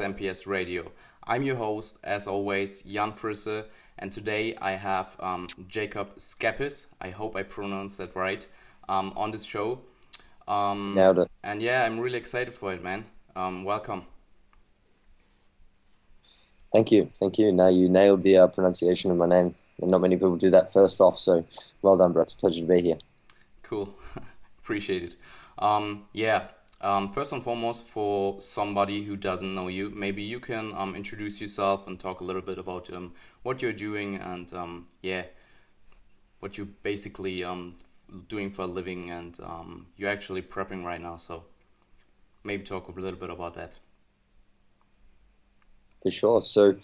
welcome to the Max MPS Radio. I'm your host, as always, Jan Frisse, and today I have um, Jacob Schepis. I hope I pronounced that right um, on this show. Um, Nailed it. And yeah, I'm really excited for it, man. Um, welcome. Thank you, thank you. Now you nailed the uh, pronunciation of my name, and not many people do that first off. So well done, bro. It's a pleasure to be here. Cool, appreciate it. Um, yeah, um, first and foremost, for somebody who doesn't know you, maybe you can um, introduce yourself and talk a little bit about um, what you're doing and um, yeah, what you're basically um, doing for a living and um, you're actually prepping right now. So maybe talk a little bit about that. For sure. So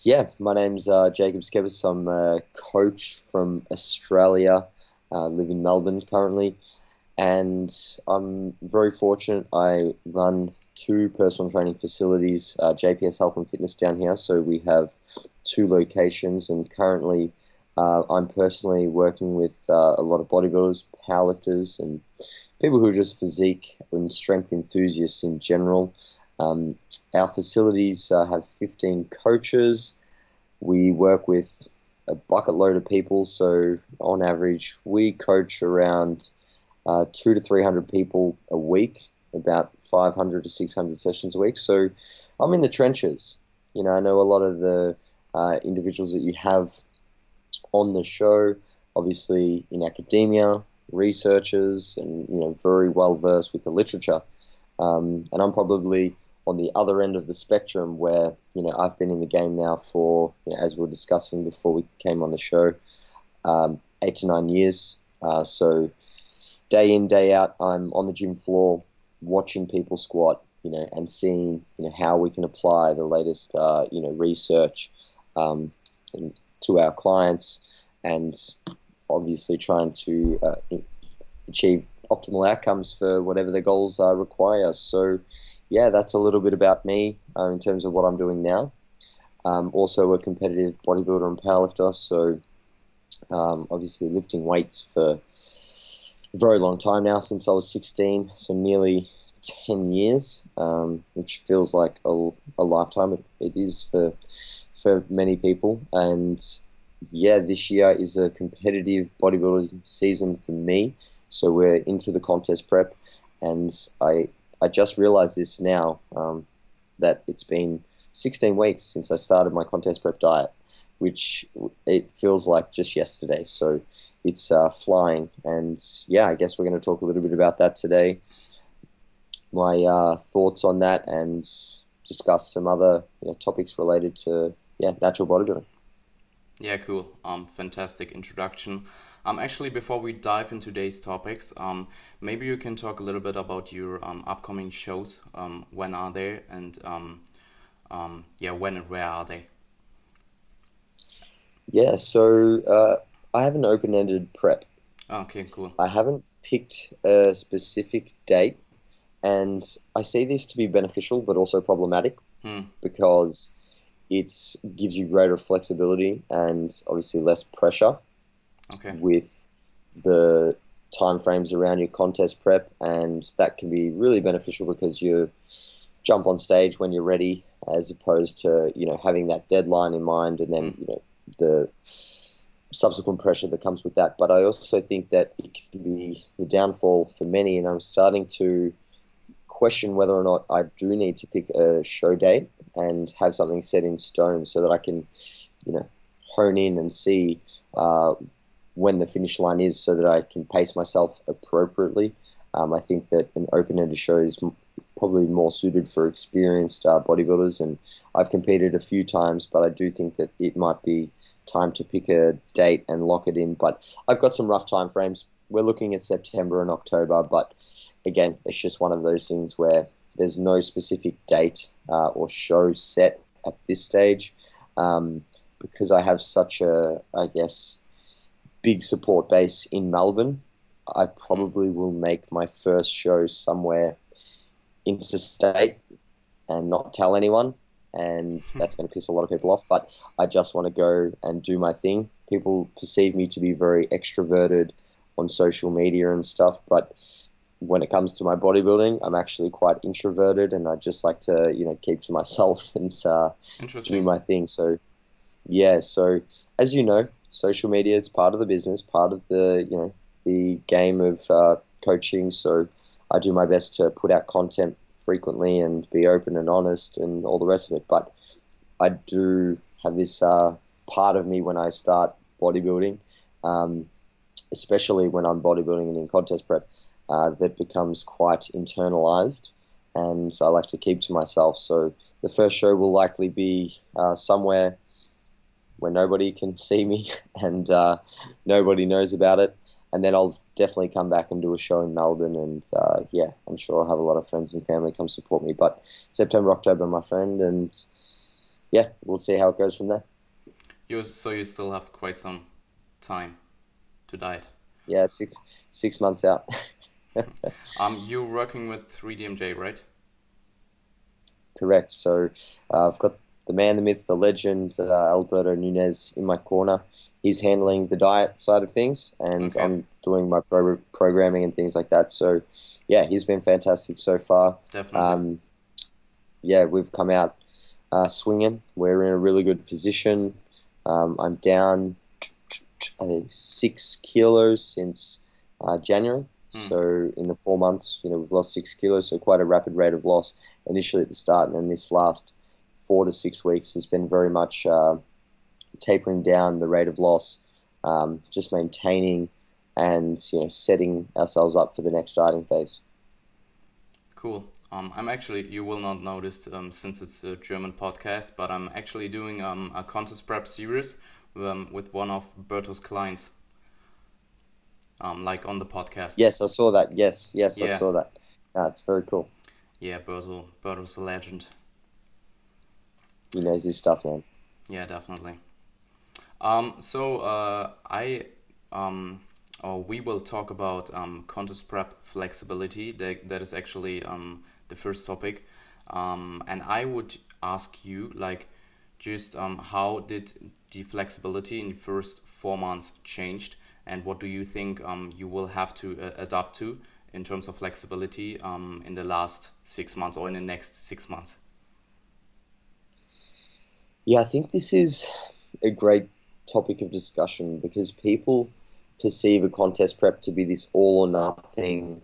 yeah, my name's uh, Jacob Schepis. I'm a coach from Australia. Uh, live in Melbourne currently and I'm very fortunate. I run two personal training facilities, uh, JPS Health and Fitness down here. So we have two locations, and currently uh, I'm personally working with uh, a lot of bodybuilders, powerlifters, and people who are just physique and strength enthusiasts in general. Um, our facilities uh, have 15 coaches. We work with a bucket load of people, so on average, we coach around uh, two to three hundred people a week, about five hundred to six hundred sessions a week. So I'm in the trenches. You know, I know a lot of the uh, individuals that you have on the show, obviously in academia, researchers, and you know, very well versed with the literature. Um, and I'm probably on the other end of the spectrum where you know I've been in the game now for, you know, as we were discussing before we came on the show, um, eight to nine years. Uh, so day in day out, I'm on the gym floor watching people squat, you know, and seeing you know how we can apply the latest uh, you know research um, to our clients, and obviously trying to uh, achieve optimal outcomes for whatever the goals uh, require. So, yeah, that's a little bit about me uh, in terms of what I'm doing now. Um, also, a competitive bodybuilder and powerlifter, so um, obviously lifting weights for very long time now since I was 16, so nearly 10 years, um, which feels like a, a lifetime. It, it is for for many people, and yeah, this year is a competitive bodybuilding season for me. So we're into the contest prep, and I I just realized this now um, that it's been 16 weeks since I started my contest prep diet, which it feels like just yesterday. So it's uh, flying. And yeah, I guess we're going to talk a little bit about that today. My uh, thoughts on that and discuss some other you know, topics related to yeah natural bodybuilding. Yeah, cool. Um, fantastic introduction. Um, actually, before we dive into today's topics, um, maybe you can talk a little bit about your um, upcoming shows. Um, when are they, and um, um, yeah, when and where are they? Yeah, so uh, I have an open-ended prep. Okay, cool. I haven't picked a specific date, and I see this to be beneficial but also problematic hmm. because it gives you greater flexibility and obviously less pressure okay. with the time frames around your contest prep, and that can be really beneficial because you jump on stage when you're ready, as opposed to you know having that deadline in mind and then hmm. you know the subsequent pressure that comes with that. But I also think that it can be the downfall for many, and I'm starting to question whether or not I do need to pick a show date and have something set in stone so that I can, you know, hone in and see uh, when the finish line is so that I can pace myself appropriately. Um, I think that an open-ended show is probably more suited for experienced uh, bodybuilders, and I've competed a few times, but I do think that it might be time to pick a date and lock it in. But I've got some rough time frames. We're looking at September and October, but again, it's just one of those things where there's no specific date uh, or show set at this stage um, because I have such a, I guess, big support base in Melbourne. I probably will make my first show somewhere interstate and not tell anyone and that's going to piss a lot of people off. But I just want to go and do my thing. People perceive me to be very extroverted on social media and stuff, but when it comes to my bodybuilding, I'm actually quite introverted, and I just like to you know keep to myself and uh, do my thing. So yeah, so as you know, social media is part of the business, part of the you know the game of uh, coaching. So I do my best to put out content frequently and be open and honest and all the rest of it. But I do have this uh, part of me when I start bodybuilding, um, especially when I'm bodybuilding and in contest prep, uh, that becomes quite internalized. And I like to keep to myself. So the first show will likely be uh, somewhere where nobody can see me and uh, nobody knows about it and then I'll definitely come back and do a show in Melbourne. And uh, yeah, I'm sure I'll have a lot of friends and family come support me. But September, October, my friend, and yeah, we'll see how it goes from there. You so you still have quite some time to diet. Yeah, six six months out. um, you're working with 3DMJ, right? Correct. So uh, I've got the man, the myth, the legend, uh, Alberto Nunez in my corner he's handling the diet side of things, and okay. I'm doing my pro- programming and things like that. So, yeah, he's been fantastic so far. Definitely. Um, yeah, we've come out uh, swinging. We're in a really good position. Um, I'm down, I think, six kilos since uh, January. Hmm. So in the four months, you know, we've lost six kilos. So quite a rapid rate of loss initially at the start, and then this last four to six weeks has been very much. Uh, tapering down the rate of loss, um, just maintaining and you know setting ourselves up for the next dieting phase. Cool. Um, I'm actually you will not notice um, since it's a German podcast, but I'm actually doing um, a contest prep series um, with one of Berto's clients, um, like on the podcast. Yes, I saw that. Yes, yes, yeah. I saw that. That's very cool. Yeah, Berto, Berto's a legend. He knows his stuff, man. Yeah, definitely. Um, so uh, I um, or we will talk about um, contest prep flexibility. That, that is actually um, the first topic, um, and I would ask you like just um, how did the flexibility in the first four months changed, and what do you think um, you will have to uh, adapt to in terms of flexibility um, in the last six months or in the next six months? Yeah, I think this is a great topic of discussion because people perceive a contest prep to be this all or nothing,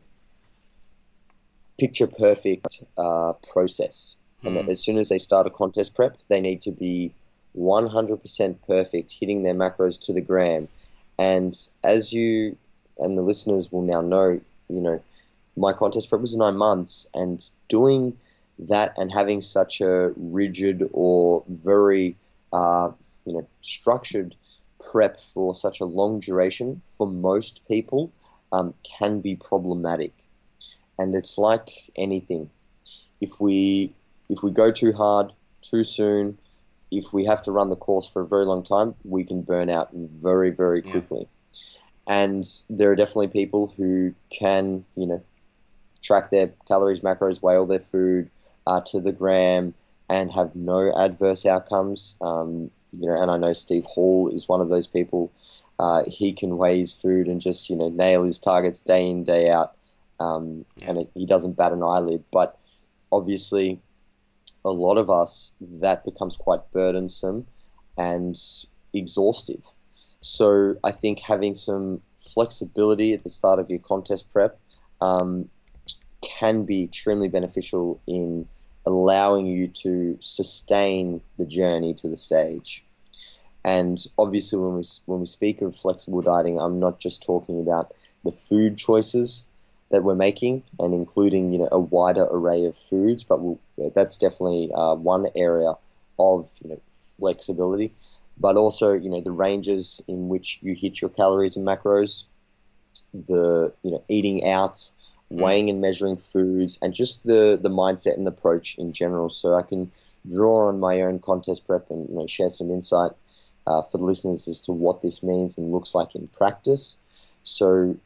picture perfect uh, process. And that hmm. as soon as they start a contest prep, they need to be 100% perfect, hitting their macros to the gram. And as you and the listeners will now know, you know, my contest prep was nine months, and doing that and having such a rigid or very uh, you know structured prep for such a long duration for most people um, can be problematic, and it's like anything. If we if we go too hard too soon, if we have to run the course for a very long time, we can burn out very very quickly. Yeah. And there are definitely people who can you know track their calories, macros, weigh all their food uh, to the gram, and have no adverse outcomes. Um, you know, and I know Steve Hall is one of those people. Uh, he can weigh his food and just you know nail his targets day in day out, um, and it, he doesn't bat an eyelid. But obviously, a lot of us that becomes quite burdensome and exhaustive. So I think having some flexibility at the start of your contest prep um, can be extremely beneficial in allowing you to sustain the journey to the stage. And obviously, when we when we speak of flexible dieting, I'm not just talking about the food choices that we're making and including you know a wider array of foods, but we'll, that's definitely uh, one area of you know flexibility. But also you know the ranges in which you hit your calories and macros, the you know eating out, weighing and measuring foods, and just the, the mindset and approach in general. So I can draw on my own contest prep and you know, share some insight uh, for the listeners as to what this means and looks like in practice. So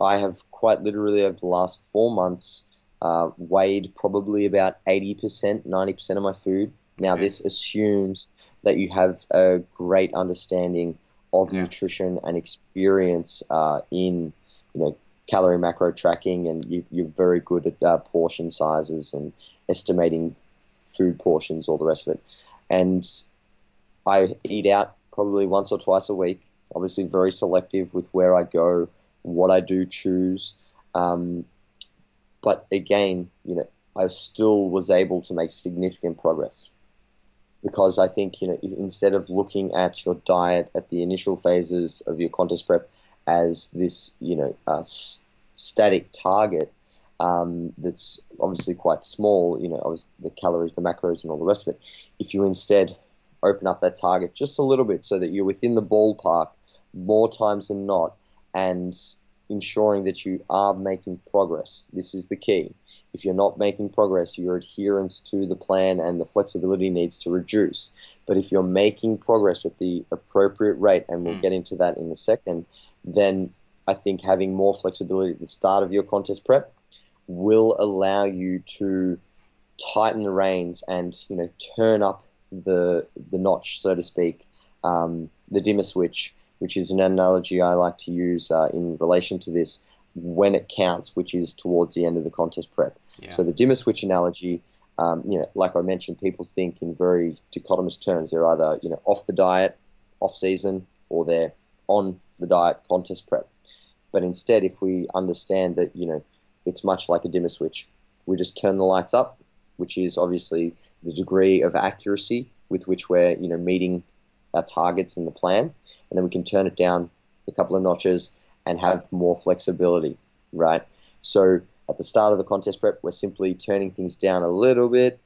I have quite literally over the last four months uh, weighed probably about 80%, 90% of my food. Now, okay. this assumes that you have a great understanding of yeah. nutrition and experience uh, in, you know, calorie macro tracking, and you, are very good at uh, portion sizes and estimating food portions, all the rest of it. And I eat out probably once or twice a week. Obviously, very selective with where I go, what I do choose. Um, but again, you know, I still was able to make significant progress because I think you know instead of looking at your diet at the initial phases of your contest prep as this you know uh, static target um, that's obviously quite small, you know, the calories, the macros, and all the rest of it. If you instead open up that target just a little bit so that you're within the ballpark more times than not, and ensuring that you are making progress. This is the key. If you're not making progress, your adherence to the plan and the flexibility needs to reduce. But if you're making progress at the appropriate rate, and we'll mm. get into that in a second, then I think having more flexibility at the start of your contest prep will allow you to tighten the reins and you know turn up the the notch, so to speak, um, the dimmer switch which is an analogy I like to use uh, in relation to this when it counts, which is towards the end of the contest prep. Yeah. So the dimmer switch analogy, um, you know, like I mentioned, people think in very dichotomous terms. They're either you know off the diet, off season, or they're on the diet contest prep. But instead, if we understand that you know it's much like a dimmer switch, we just turn the lights up, which is obviously the degree of accuracy with which we're you know meeting our targets in the plan, and then we can turn it down a couple of notches and have more flexibility, right? So at the start of the contest prep, we're simply turning things down a little bit,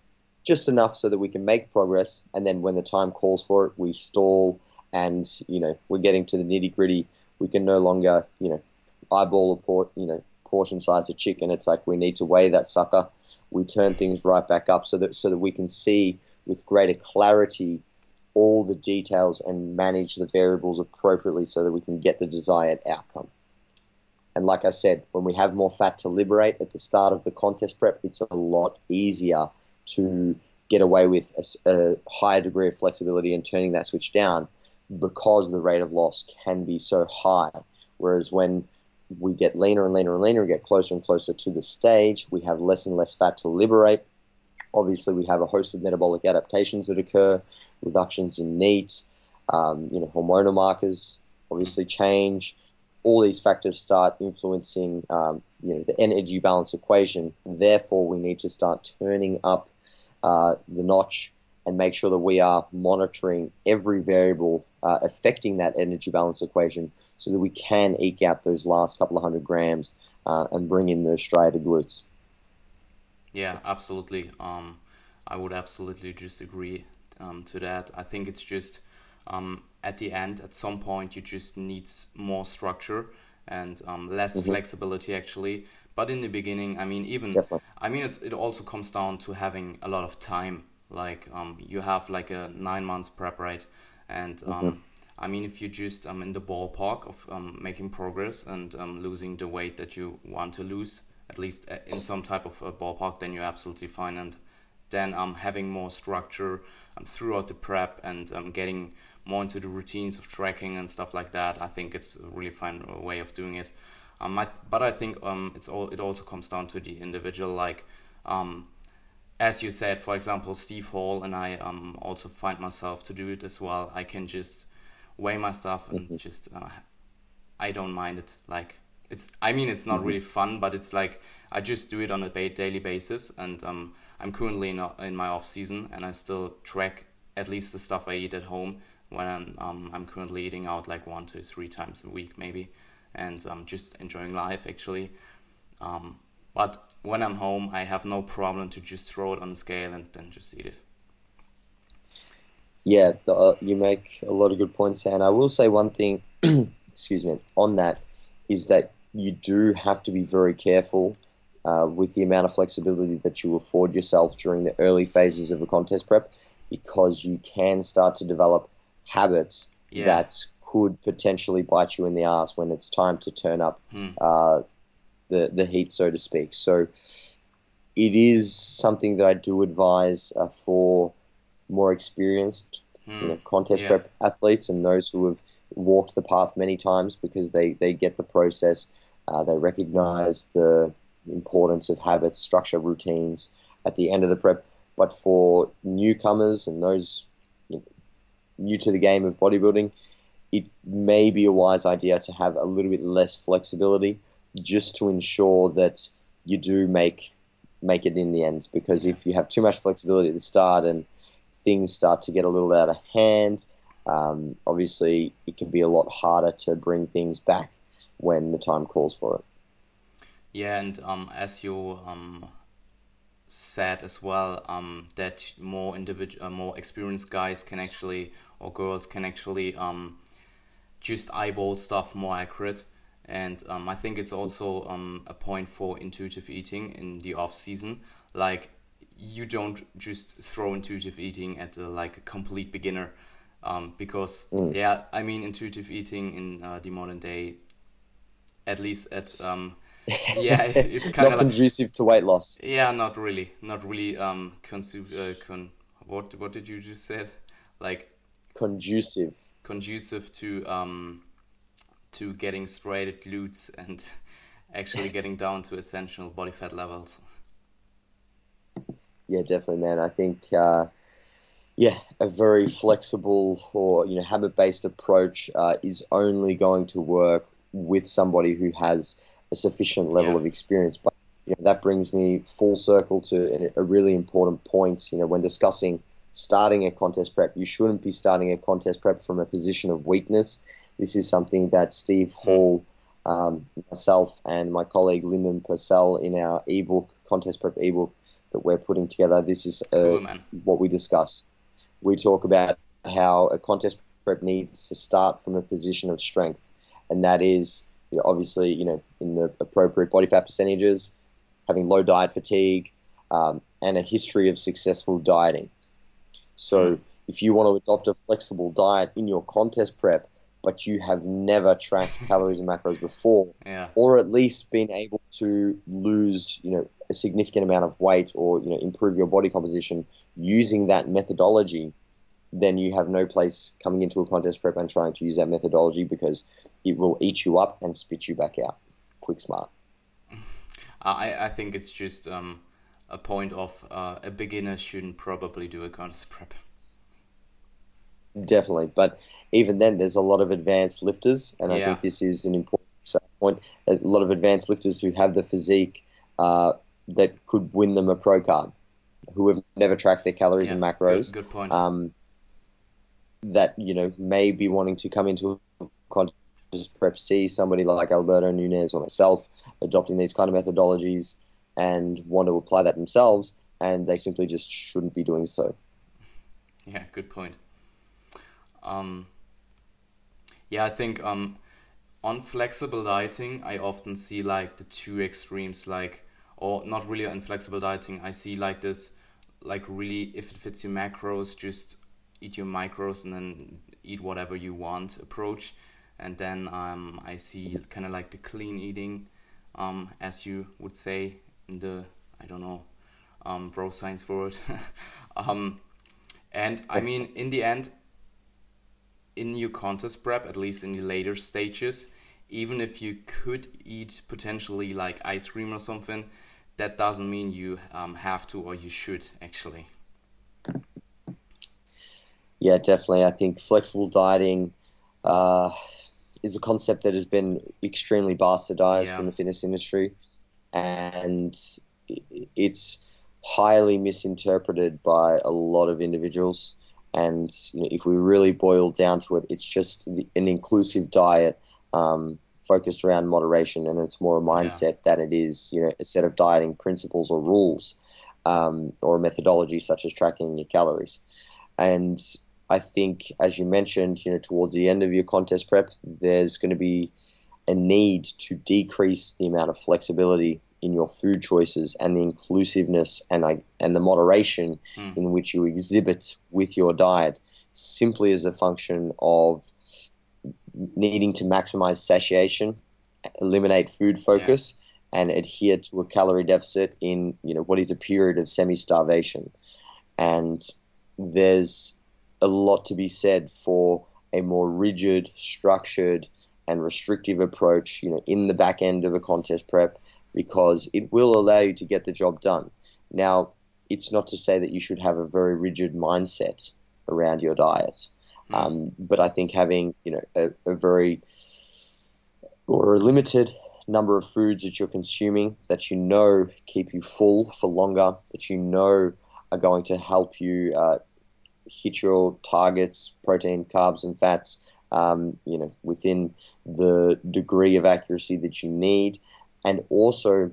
just enough so that we can make progress, and then when the time calls for it, we stall, and you know we're getting to the nitty gritty. We can no longer, you know, eyeball a port, you know, portion size of chicken. It's like we need to weigh that sucker. We turn things right back up so that so that we can see with greater clarity all the details and manage the variables appropriately so that we can get the desired outcome. And like I said, when we have more fat to liberate at the start of the contest prep, it's a lot easier to get away with a, a higher degree of flexibility and turning that switch down because the rate of loss can be so high. Whereas when we get leaner and leaner and leaner, we get closer and closer to the stage, we have less and less fat to liberate, Obviously, we have a host of metabolic adaptations that occur, reductions in NEAT, um, you know, hormonal markers obviously change. All these factors start influencing, um, you know, the energy balance equation. Therefore, we need to start turning up uh, the notch and make sure that we are monitoring every variable uh, affecting that energy balance equation so that we can eke out those last couple of hundred grams uh, and bring in those striated glutes. Yeah, absolutely. Um, I would absolutely just agree um, to that. I think it's just um, at the end, at some point, you just need more structure and um, less mm-hmm. flexibility, actually. But in the beginning, I mean, even Definitely. I mean, it's, it also comes down to having a lot of time. Like um, you have like a nine months prep, right? And um, mm-hmm. I mean, if you just um in the ballpark of um, making progress and um, losing the weight that you want to lose, at least uh, in some type of a ballpark, then you're absolutely fine. And then um, having more structure um, throughout the prep and um, getting more into the routines of tracking and stuff like that, I think it's a really fine way of doing it. Um, I, but I think um, it's all it also comes down to the individual. Like, um, as you said, for example, Steve Hall and I um, also find myself to do it as well. I can just weigh my stuff and mm-hmm. just uh, I don't mind it. Like it's I mean it's not mm-hmm. really fun, but it's like I just do it on a daily basis, and um, I'm currently in, in my off season, and I still track at least the stuff I eat at home when I'm um, I'm currently eating out like one to three times a week maybe, and I'm um, just enjoying life actually. Um, but when I'm home, I have no problem to just throw it on the scale and then just eat it. Yeah, the, uh, you make a lot of good points, and I will say one thing. excuse me on that is that you do have to be very careful uh, with the amount of flexibility that you afford yourself during the early phases of a contest prep because you can start to develop habits yeah. that could potentially bite you in the ass when it's time to turn up hmm. uh, the, the heat, so to speak. So it is something that I do advise uh, for more experienced you know, hmm. contest yeah. prep athletes and those who have walked the path many times because they, they get the process Uh, they recognize the importance of habits, structure, routines at the end of the prep. But for newcomers and those you know, new to the game of bodybuilding, it may be a wise idea to have a little bit less flexibility just to ensure that you do make make it in the end. Because if you have too much flexibility at the start and things start to get a little out of hand, um, obviously it can be a lot harder to bring things back when the time calls for it. Yeah, and um, as you um, said as well, um, that more individual, uh, more experienced guys can actually or girls can actually um, just eyeball stuff more accurate. And um, I think it's also um, a point for intuitive eating in the off season. Like you don't just throw intuitive eating at a, like a complete beginner, um, because mm. yeah, I mean intuitive eating in uh, the modern day, at least at um, yeah, it's kind of like, conducive to weight loss. Yeah, not really, not really. Um, consu- uh, con- what what did you just say? Like conducive. Conducive to um to getting striated glutes and actually getting down to essential body fat levels. Yeah, definitely, man. I think, uh, yeah, a very flexible or you know habit-based approach uh, is only going to work with somebody who has a sufficient level yeah. of experience. But you know, that brings me full circle to a really important point. You know, when discussing starting a contest prep, you shouldn't be starting a contest prep from a position of weakness this is something that Steve Hall, um, myself, and my colleague Lyndon Purcell in our ebook, Contest Prep ebook that we're putting together, this is uh, what we discuss. We talk about how a contest prep needs to start from a position of strength, and that is you know, obviously you know in the appropriate body fat percentages, having low diet fatigue, um, and a history of successful dieting. So, mm. if you want to adopt a flexible diet in your contest prep, but you have never tracked calories and macros before, yeah. or at least been able to lose, you know, a significant amount of weight or you know improve your body composition using that methodology, then you have no place coming into a contest prep and trying to use that methodology because it will eat you up and spit you back out. Quick smart. I I think it's just um, a point of uh, a beginner shouldn't probably do a contest prep. Definitely, but even then, there's a lot of advanced lifters, and I think this is an important point. A lot of advanced lifters who have the physique uh, that could win them a pro card, who have never tracked their calories yeah, and macros. Good, good point. Um, that you know may be wanting to come into a contest prep, see somebody like Alberto Nunez or myself adopting these kind of methodologies, and want to apply that themselves, and they simply just shouldn't be doing so. Yeah, good point. Um, yeah, I think um, on flexible dieting, I often see like the two extremes, like, or not really on flexible dieting. I see like this, like really, if it fits your macros, just eat your macros and then eat whatever you want approach. And then um, I see kind of like the clean eating, um, as you would say in the, I don't know, um, bro science world. um, and I mean, in the end, in your contest prep, at least in the later stages, even if you could eat potentially like ice cream or something, that doesn't mean you um, have to or you should actually. Yeah, definitely. I think flexible dieting uh, is a concept that has been extremely bastardized yeah. in the fitness industry, and it's highly misinterpreted by a lot of individuals. And you know, if we really boil down to it, it's just an inclusive diet um, focused around moderation, and it's more a mindset yeah. than it is, you know, a set of dieting principles or rules um, or methodology such as tracking your calories. And I think, as you mentioned, you know, towards the end of your contest prep, there's going to be a need to decrease the amount of flexibility in your food choices and the inclusiveness and I, and the moderation mm. in which you exhibit with your diet simply as a function of needing to maximize satiation, eliminate food focus, yeah. and adhere to a calorie deficit in you know what is a period of semi-starvation. And there's a lot to be said for a more rigid, structured, and restrictive approach, you know, in the back end of a contest prep because it will allow you to get the job done. Now, it's not to say that you should have a very rigid mindset around your diet, hmm. um, but I think having you know a, a very or a limited number of foods that you're consuming that you know keep you full for longer, that you know are going to help you uh, hit your targets, protein, carbs, and fats, um, you know, within the degree of accuracy that you need, and also,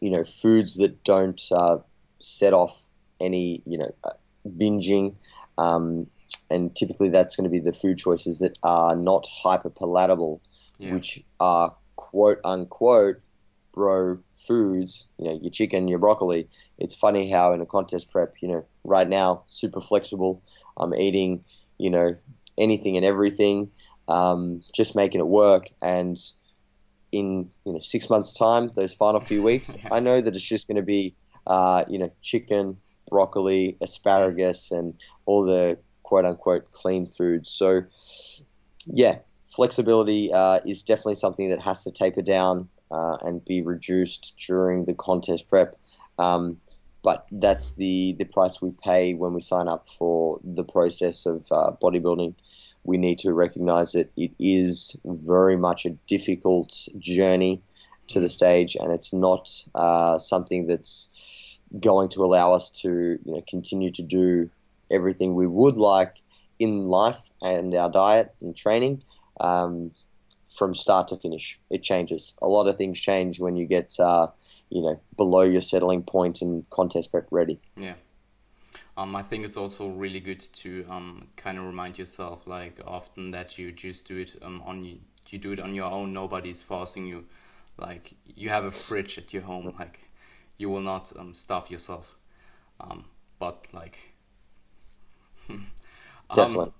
you know, foods that don't uh, set off any, you know, uh, binging. Um, and typically, that's going to be the food choices that are not hyper palatable, yeah. which are quote unquote bro foods, you know, your chicken, your broccoli. It's funny how in a contest prep, you know, right now, super flexible. I'm eating, you know, anything and everything, um, just making it work. And in, you know, six months' time, those final few weeks, I know that it's just going to be, uh, you know, chicken, broccoli, asparagus, and all the quote unquote clean foods. So, yeah, flexibility uh, is definitely something that has to taper down uh, and be reduced during the contest prep. Um, but that's the, the price we pay when we sign up for the process of uh, bodybuilding. We need to recognize that it is very much a difficult journey to the stage, and it's not uh, something that's going to allow us to you know continue to do everything we would like in life and our diet and training. Um, from start to finish. It changes. A lot of things change when you get, uh, you know, below your settling point and contest prep ready. Yeah. Um, I think it's also really good to um, kind of remind yourself, like often that you just do it um, on you, you do it on your own. Nobody's forcing you. Like you have a fridge at your home. Like you will not um, starve yourself. Um, but like definitely,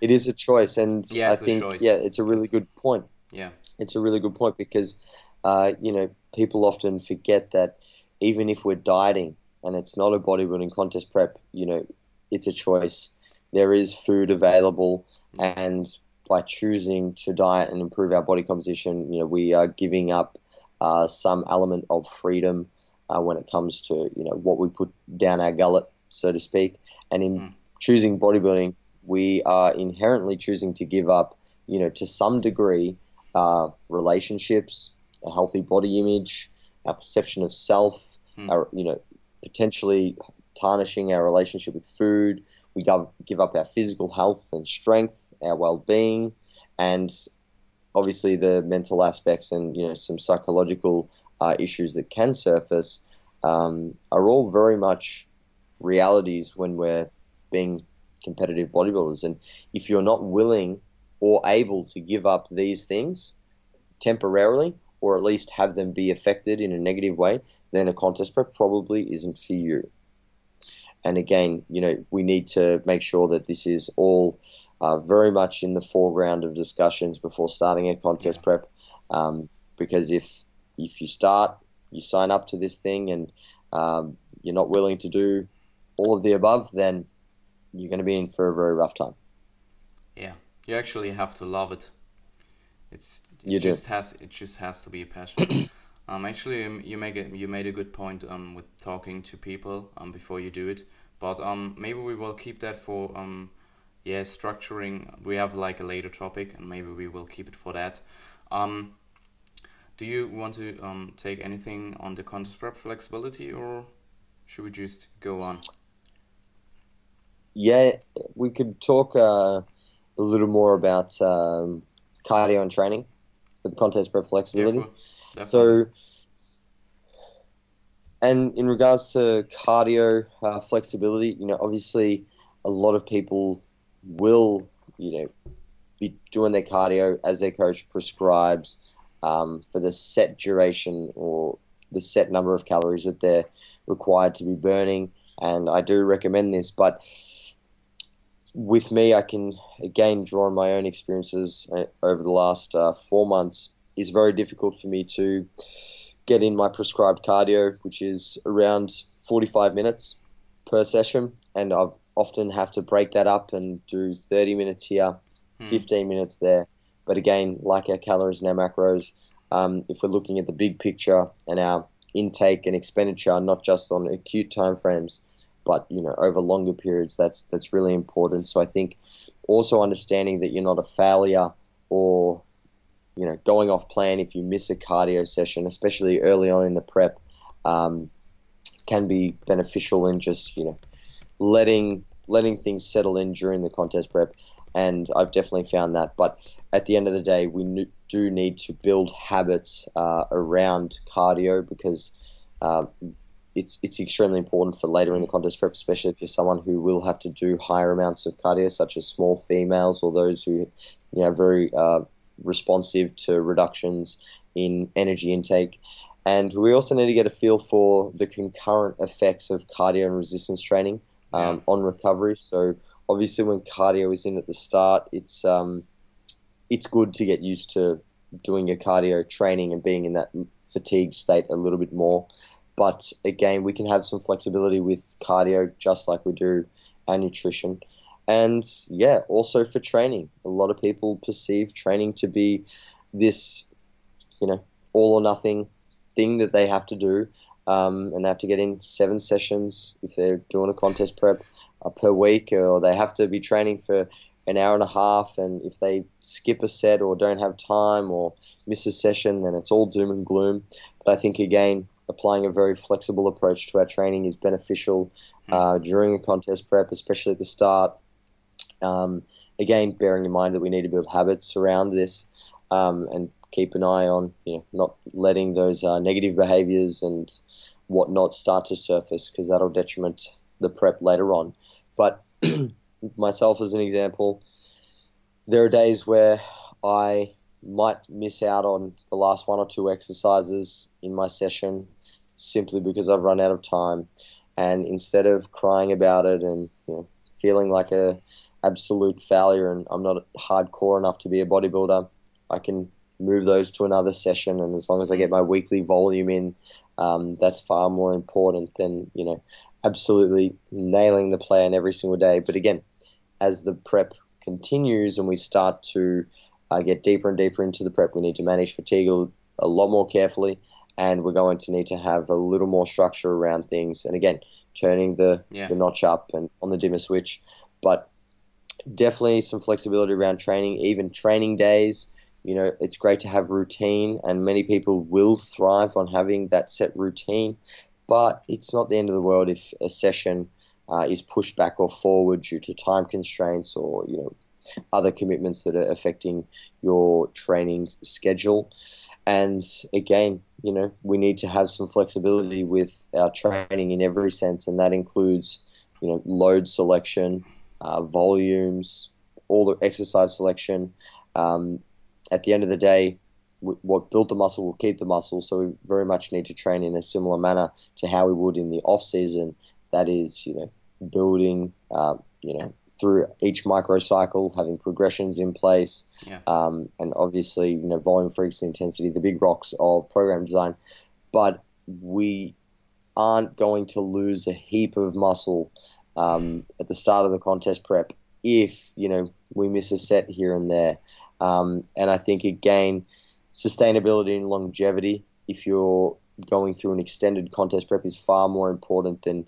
it is a choice, and yeah, I think yeah, it's a really good point. Yeah, it's a really good point because uh, you know people often forget that even if we're dieting and it's not a bodybuilding contest prep, you know, it's a choice. There is food available, and by choosing to diet and improve our body composition, you know, we are giving up uh, some element of freedom uh, when it comes to you know what we put down our gullet, so to speak. And in mm. choosing bodybuilding, we are inherently choosing to give up, you know, to some degree, uh, relationships, a healthy body image, our perception of self, hmm. our, you know, potentially tarnishing our relationship with food. We give up our physical health and strength, our well-being, and obviously the mental aspects and you know some psychological uh, issues that can surface um, are all very much realities when we're being competitive bodybuilders. And if you're not willing or able to give up these things temporarily, or at least have them be affected in a negative way, then a contest prep probably isn't for you. And again, you know, we need to make sure that this is all uh, very much in the foreground of discussions before starting a contest prep. Um, because if if you start, you sign up to this thing, and um, you're not willing to do all of the above, then you're going to be in for a very rough time. Yeah, you actually have to love it. It's it you just do. has it just has to be a passion. um, actually, um, you make a, you made a good point um with talking to people um before you do it, but um maybe we will keep that for um yeah structuring. We have like a later topic, and maybe we will keep it for that. Um, do you want to um take anything on the contest prep flexibility, or should we just go on? yeah, we could talk uh, a little more about um, cardio and training for the contest prep flexibility. Yeah, so, and in regards to cardio uh, flexibility, you know, obviously a lot of people will, you know, be doing their cardio as their coach prescribes um, for the set duration or the set number of calories that they're required to be burning. And I do recommend this, but with me, I can again draw on my own experiences uh, over the last uh, four months. It's very difficult for me to get in my prescribed cardio, which is around 45 minutes per session, and I often have to break that up and do 30 minutes here, hmm. 15 minutes there. But again, like our calories and our macros, um, if we're looking at the big picture and our intake and expenditure, not just on acute time frames, but you know over longer periods, that's that's really important. So I think also understanding that you're not a failure or you know going off plan if you miss a cardio session, especially early on in the prep, um, can be beneficial in just you know letting letting things settle in during the contest prep. And I've definitely found that. But at the end of the day, we do need to build habits uh, around cardio because uh, it's it's extremely important for later in the contest prep, especially if you're someone who will have to do higher amounts of cardio, such as small females or those who you know very uh, responsive to reductions in energy intake. And we also need to get a feel for the concurrent effects of cardio and resistance training um, yeah. on recovery. So obviously, when cardio is in at the start, it's um, it's good to get used to doing your cardio training and being in that fatigued state a little bit more. But again, we can have some flexibility with cardio just like we do our nutrition. And yeah, also for training. A lot of people perceive training to be this, you know, all or nothing thing that they have to do. Um, and they have to get in seven sessions if they're doing a contest prep uh, per week, or they have to be training for an hour and a half. And if they skip a set or don't have time or miss a session, then it's all doom and gloom. But I think again, applying a very flexible approach to our training is beneficial hmm. uh, during a contest prep, especially at the start. Um, again, bearing in mind that we need to build habits around this um, and keep an eye on, you know, not letting those uh, negative behaviours and whatnot start to surface because that'll detriment the prep later on. But myself, as an example, there are days where I might miss out on the last one or two exercises in my session simply because I've run out of time. And instead of crying about it and you know, feeling like a absolute failure and I'm not hardcore enough to be a bodybuilder, I can move those to another session. And as long as I get my weekly volume in, um, that's far more important than you know absolutely nailing the plan every single day. But again, as the prep continues and we start to uh, get deeper and deeper into the prep, we need to manage fatigue a lot more carefully and we're going to need to have a little more structure around things. And again, turning the, yeah. the notch up and on the dimmer switch, but definitely some flexibility around training, even training days. You know, it's great to have routine, and many people will thrive on having that set routine. But it's not the end of the world if a session uh, is pushed back or forward due to time constraints or you know other commitments that are affecting your training schedule. And again, you know, we need to have some flexibility with our training in every sense, and that includes, you know, load selection, uh, volumes, all the exercise selection. Um, at the end of the day, what built the muscle will keep the muscle. So we very much need to train in a similar manner to how we would in the off season. That is, you know, building, uh, you know, through each microcycle, having progressions in place, yeah. um, and obviously, you know, volume, frequency, intensity, the big rocks of program design. But we aren't going to lose a heap of muscle um, at the start of the contest prep if you know we miss a set here and there. Um, and I think again, sustainability and longevity. If you're going through an extended contest prep is far more important than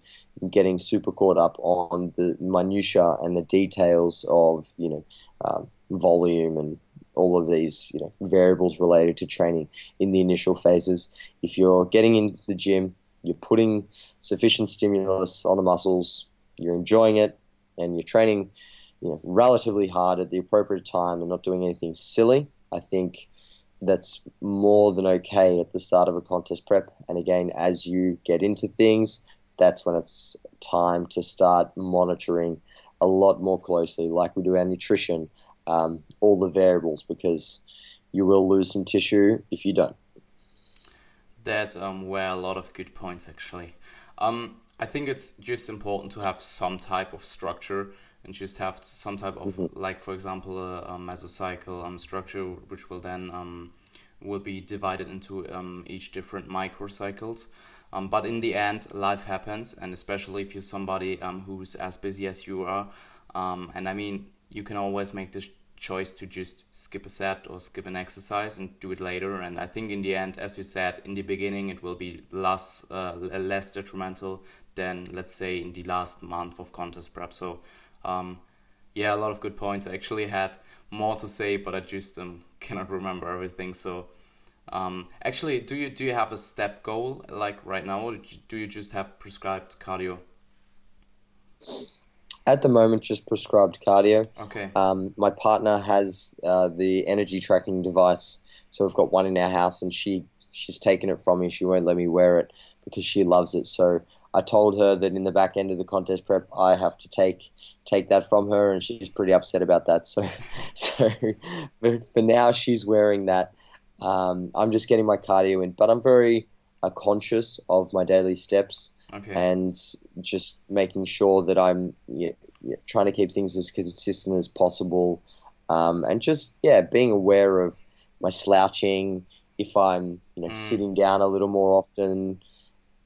getting super caught up on the minutia and the details of you know um, volume and all of these you know variables related to training in the initial phases. If you're getting into the gym, you're putting sufficient stimulus on the muscles, you're enjoying it, and you're training you know relatively hard at the appropriate time and not doing anything silly. I think that's more than okay at the start of a contest prep. And again, as you get into things, that's when it's time to start monitoring a lot more closely, like we do our nutrition, um, all the variables, because you will lose some tissue if you don't. That's um, where a lot of good points actually. Um, I think it's just important to have some type of structure and just have some type of mm-hmm. like for example a, a mesocycle um, structure which will then um, will be divided into um, each different microcycles um, but in the end life happens and especially if you're somebody um, who's as busy as you are um, and i mean you can always make this choice to just skip a set or skip an exercise and do it later. And I think in the end, as you said, in the beginning, it will be less uh, less detrimental than let's say in the last month of contest prep. So um, yeah, a lot of good points. I actually had more to say, but I just um, cannot remember everything. So um, actually, do you do you have a step goal like right now, or do you just have prescribed cardio? At the moment, just prescribed cardio. Okay. Um, my partner has uh, the energy tracking device, so we've got one in our house, and she she's taken it from me. She won't let me wear it because she loves it. So I told her that in the back end of the contest prep, I have to take take that from her, and she's pretty upset about that. So, so for now, she's wearing that. Um, I'm just getting my cardio in, but I'm very uh, conscious of my daily steps Okay. and just making sure that I'm yeah, yeah, trying to keep things as consistent as possible, um, and just yeah, being aware of my slouching. If I'm you know Mm. sitting down a little more often,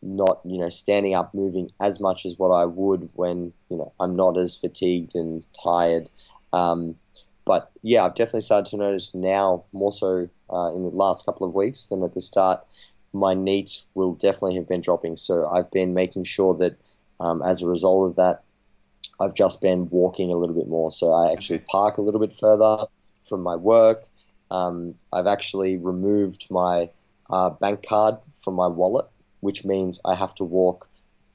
not you know standing up, moving as much as what I would when you know I'm not as fatigued and tired. Um, but yeah, I've definitely started to notice now more so uh, in the last couple of weeks than at the start my NEAT will definitely have been dropping. So I've been making sure that um, as a result of that, I've just been walking a little bit more. So I actually park a little bit further from my work. Um, I've actually removed my uh, bank card from my wallet, which means I have to walk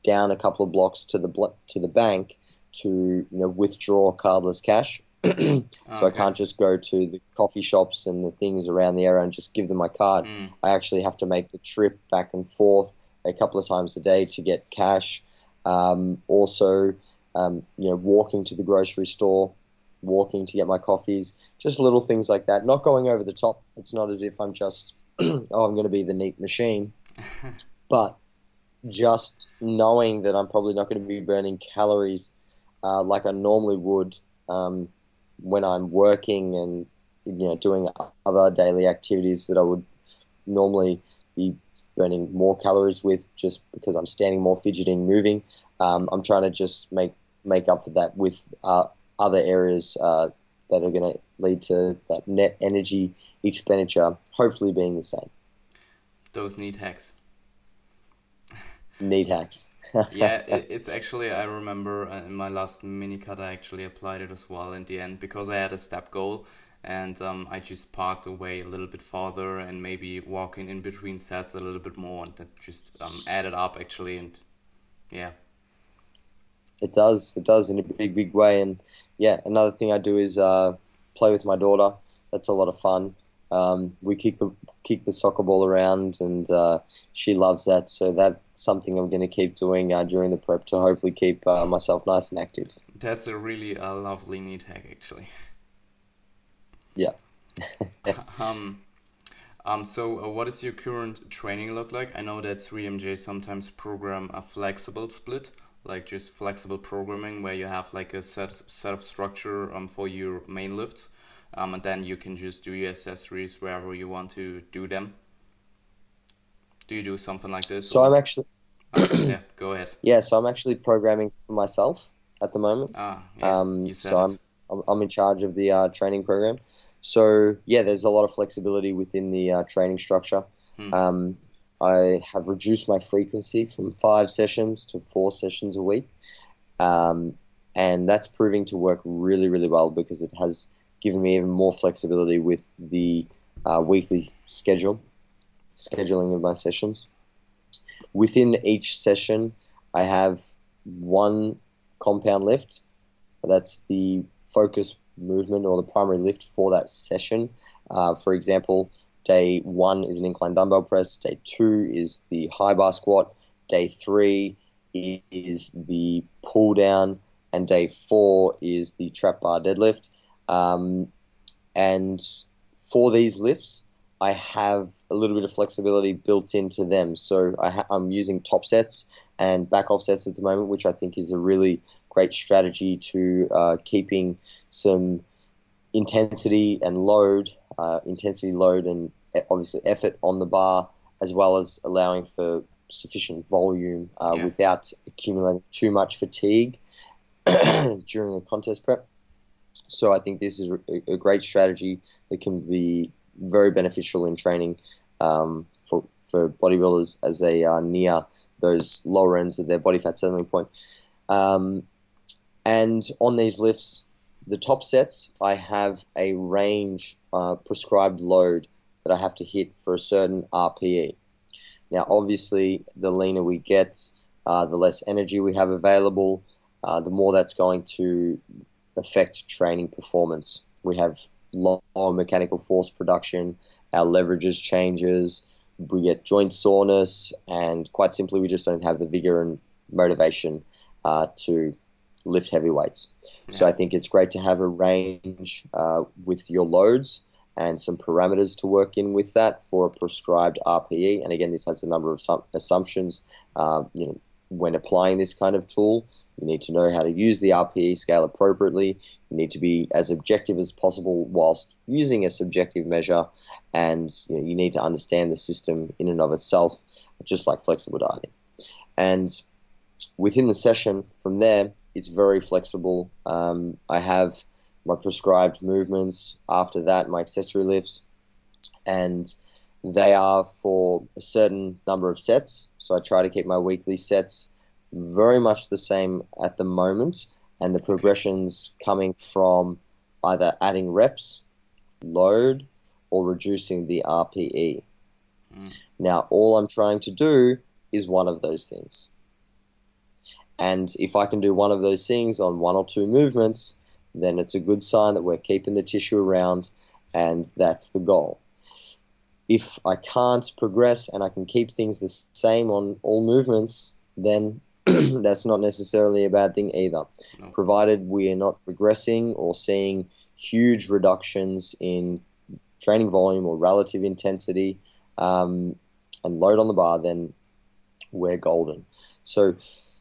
down a couple of blocks to the bl- to the bank to you know withdraw cardless cash. so I can't just go to the coffee shops and the things around the area and just give them my card. Mm. I actually have to make the trip back and forth a couple of times a day to get cash. Um, also, um, you know, walking to the grocery store, walking to get my coffees, just little things like that. Not going over the top. It's not as if I'm just, oh, I'm going to be the NEAT machine, but just knowing that I'm probably not going to be burning calories uh, like I normally would um, when I'm working and you know doing other daily activities that I would normally be burning more calories with just because I'm standing more, fidgeting, moving. Um, I'm trying to just make make up for that with uh, other areas uh, that are going to lead to that net energy expenditure, hopefully being the same. Those NEAT hacks. NEAT hacks. yeah, it, it's actually I remember in my last mini cut I actually applied it as well in the end because I had a step goal and um, I just parked away a little bit farther and maybe walking in between sets a little bit more and that just um, added up actually and yeah It does. It does in a big, big way. And yeah, another thing I do is uh, play with my daughter. That's a lot of fun. Um, we kick the kick the soccer ball around, and uh, she loves that. So that's something I'm going to keep doing uh, during the prep to hopefully keep uh, myself nice and active. that's a really uh, lovely NEAT hack actually Yeah. um, um, so uh, what does your current training look like? I know that 3DMJ sometimes program a flexible split, like just flexible programming where you have like a set set of structure um, for your main lifts, um, and then you can just do your accessories wherever you want to do them. Do you do something like this? So or- I'm actually yeah, go ahead. yeah. So I'm actually programming for myself at the moment. Ah, yeah, Um, you said so I'm. I'm I'm in charge of the uh, training program. So yeah, there's a lot of flexibility within the uh, training structure. Hmm. Um, I have reduced my frequency from five sessions to four sessions a week, um, and that's proving to work really really well because it has given me even more flexibility with the uh, weekly schedule, scheduling of my sessions. Within each session, I have one compound lift. That's the focus movement or the primary lift for that session. Uh, for example, day one is an incline dumbbell press, day two is the high bar squat, day three is the pull down, and day four is the trap bar deadlift. Um, and for these lifts, I have a little bit of flexibility built into them. So I ha- I'm using top sets and back off sets at the moment, which I think is a really great strategy to uh, keeping some intensity and load, uh, intensity, load, and obviously effort on the bar, as well as allowing for sufficient volume uh, Yeah. without accumulating too much fatigue during the contest prep. So I think this is a, great strategy that can be very beneficial in training um, for for bodybuilders as they are near those lower ends of their body fat settling point. Um, and on these lifts, the top sets, I have a range uh, prescribed load that I have to hit for a certain RPE. Now, obviously, the leaner we get, uh, the less energy we have available, uh, the more that's going to affect training performance. We have lower mechanical force production, our leverages changes, we get joint soreness, and quite simply, we just don't have the vigor and motivation uh, to lift heavy weights. Yeah. So I think it's great to have a range uh, with your loads and some parameters to work in with that for a prescribed RPE. And again, this has a number of assumptions. Uh, you know, when applying this kind of tool, you need to know how to use the RPE scale appropriately. You need to be as objective as possible whilst using a subjective measure, and you, know, you need to understand the system in and of itself, just like flexible dieting. And within the session, from there, it's very flexible. Um, I have my prescribed movements. After that, my accessory lifts, and they are for a certain number of sets. So I try to keep my weekly sets very much the same at the moment, and the progressions coming from either adding reps, load, or reducing the RPE. Mm. Now, all I'm trying to do is one of those things. And if I can do one of those things on one or two movements, then it's a good sign that we're keeping the tissue around, and that's the goal if I can't progress and I can keep things the same on all movements, then that's not necessarily a bad thing either, no. provided we are not regressing or seeing huge reductions in training volume or relative intensity um, and load on the bar, then we're golden. So,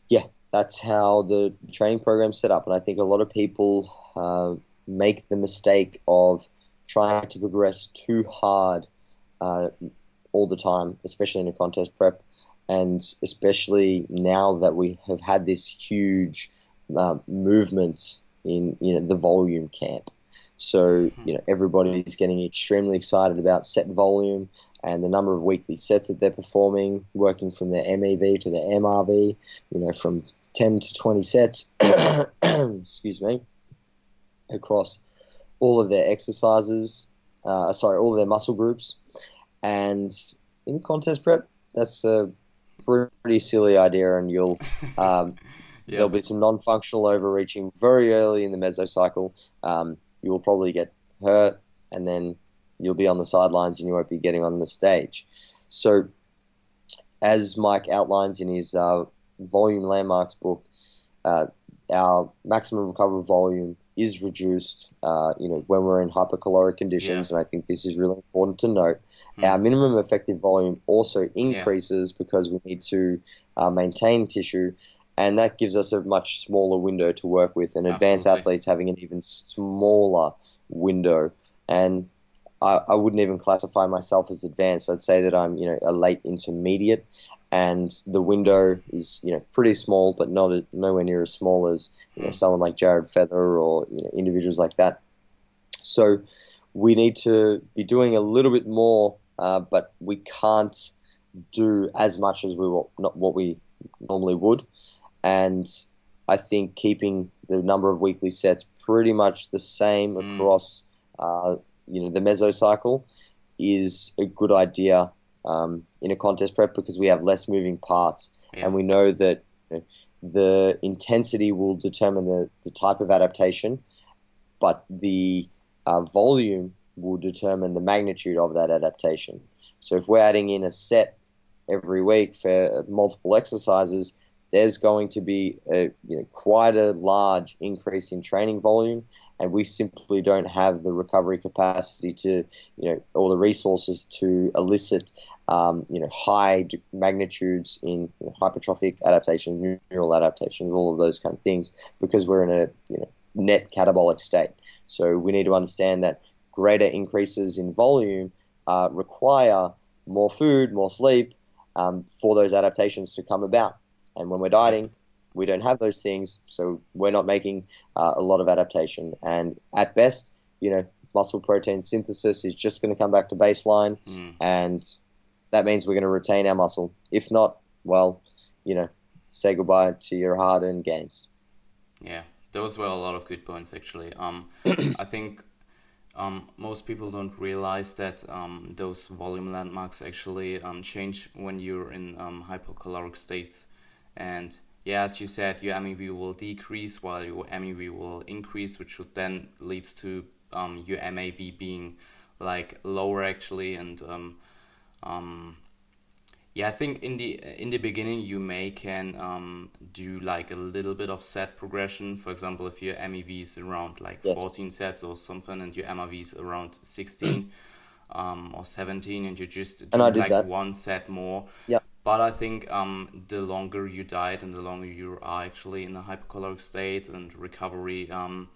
yeah, that's how the training program's set up. And I think a lot of people uh, make the mistake of trying to progress too hard uh, all the time, especially in a contest prep, and especially now that we have had this huge uh, movement in you know the volume camp. So hmm. you know everybody is getting extremely excited about set volume and the number of weekly sets that they're performing, working from their MEV to their MRV, you know from 10 to 20 sets, excuse me, across all of their exercises, uh, sorry, all of their muscle groups. And in contest prep, that's a pretty silly idea, and you'll um, there'll be some non-functional overreaching very early in the mesocycle. Um, you will probably get hurt, and then you'll be on the sidelines, and you won't be getting on the stage. So, as Mike outlines in his uh, volume landmarks book, uh, our maximum recoverable volume is reduced, uh, you know, when we're in hypercaloric conditions, yeah. and I think this is really important to note. Mm. Our minimum effective volume also increases yeah. because we need to uh, maintain tissue, and that gives us a much smaller window to work with, and advanced Absolutely. athletes having an even smaller window. And I, I wouldn't even classify myself as advanced. I'd say that I'm, you know, a late intermediate, and the window is you know pretty small, but not as, nowhere near as small as you know hmm. someone like Jared Feather or you know, individuals like that. So we need to be doing a little bit more, uh, but we can't do as much as we not what we normally would, and I think keeping the number of weekly sets pretty much the same mm. across uh, you know the mesocycle is a good idea um, in a contest prep because we have less moving parts, yeah. and we know that you know, the intensity will determine the, the type of adaptation, but the uh, volume will determine the magnitude of that adaptation. So if we're adding in a set every week for multiple exercises, there's going to be a, you know, quite a large increase in training volume, and we simply don't have the recovery capacity to, you know, or the resources to elicit, um, you know, high magnitudes in you know, hypertrophic adaptations, neural adaptations, all of those kind of things, because we're in a, you know, net catabolic state. So we need to understand that greater increases in volume uh, require more food, more sleep um, for those adaptations to come about. And when we're dieting, we don't have those things, so we're not making uh, a lot of adaptation. And at best, you know, muscle protein synthesis is just going to come back to baseline, Mm. and that means we're going to retain our muscle. If not, well, you know, say goodbye to your hard-earned gains. Yeah, those were a lot of good points actually. Um, I think um, most people don't realize that um, those volume landmarks actually um, change when you're in um, hypocaloric states. And yeah, as you said, your MEV will decrease while your MEV will increase, which would then leads to um, your MAV being like lower actually. And um, um, yeah, I think in the in the beginning you may can um, do like a little bit of set progression. For example, if your MEV is around like Yes. 14 sets or something, and your MRV is around 16 um, or 17, and you just do And like that. one set more. Yeah. But I think um, the longer you diet and the longer you are actually in a hypocaloric state and recovery um,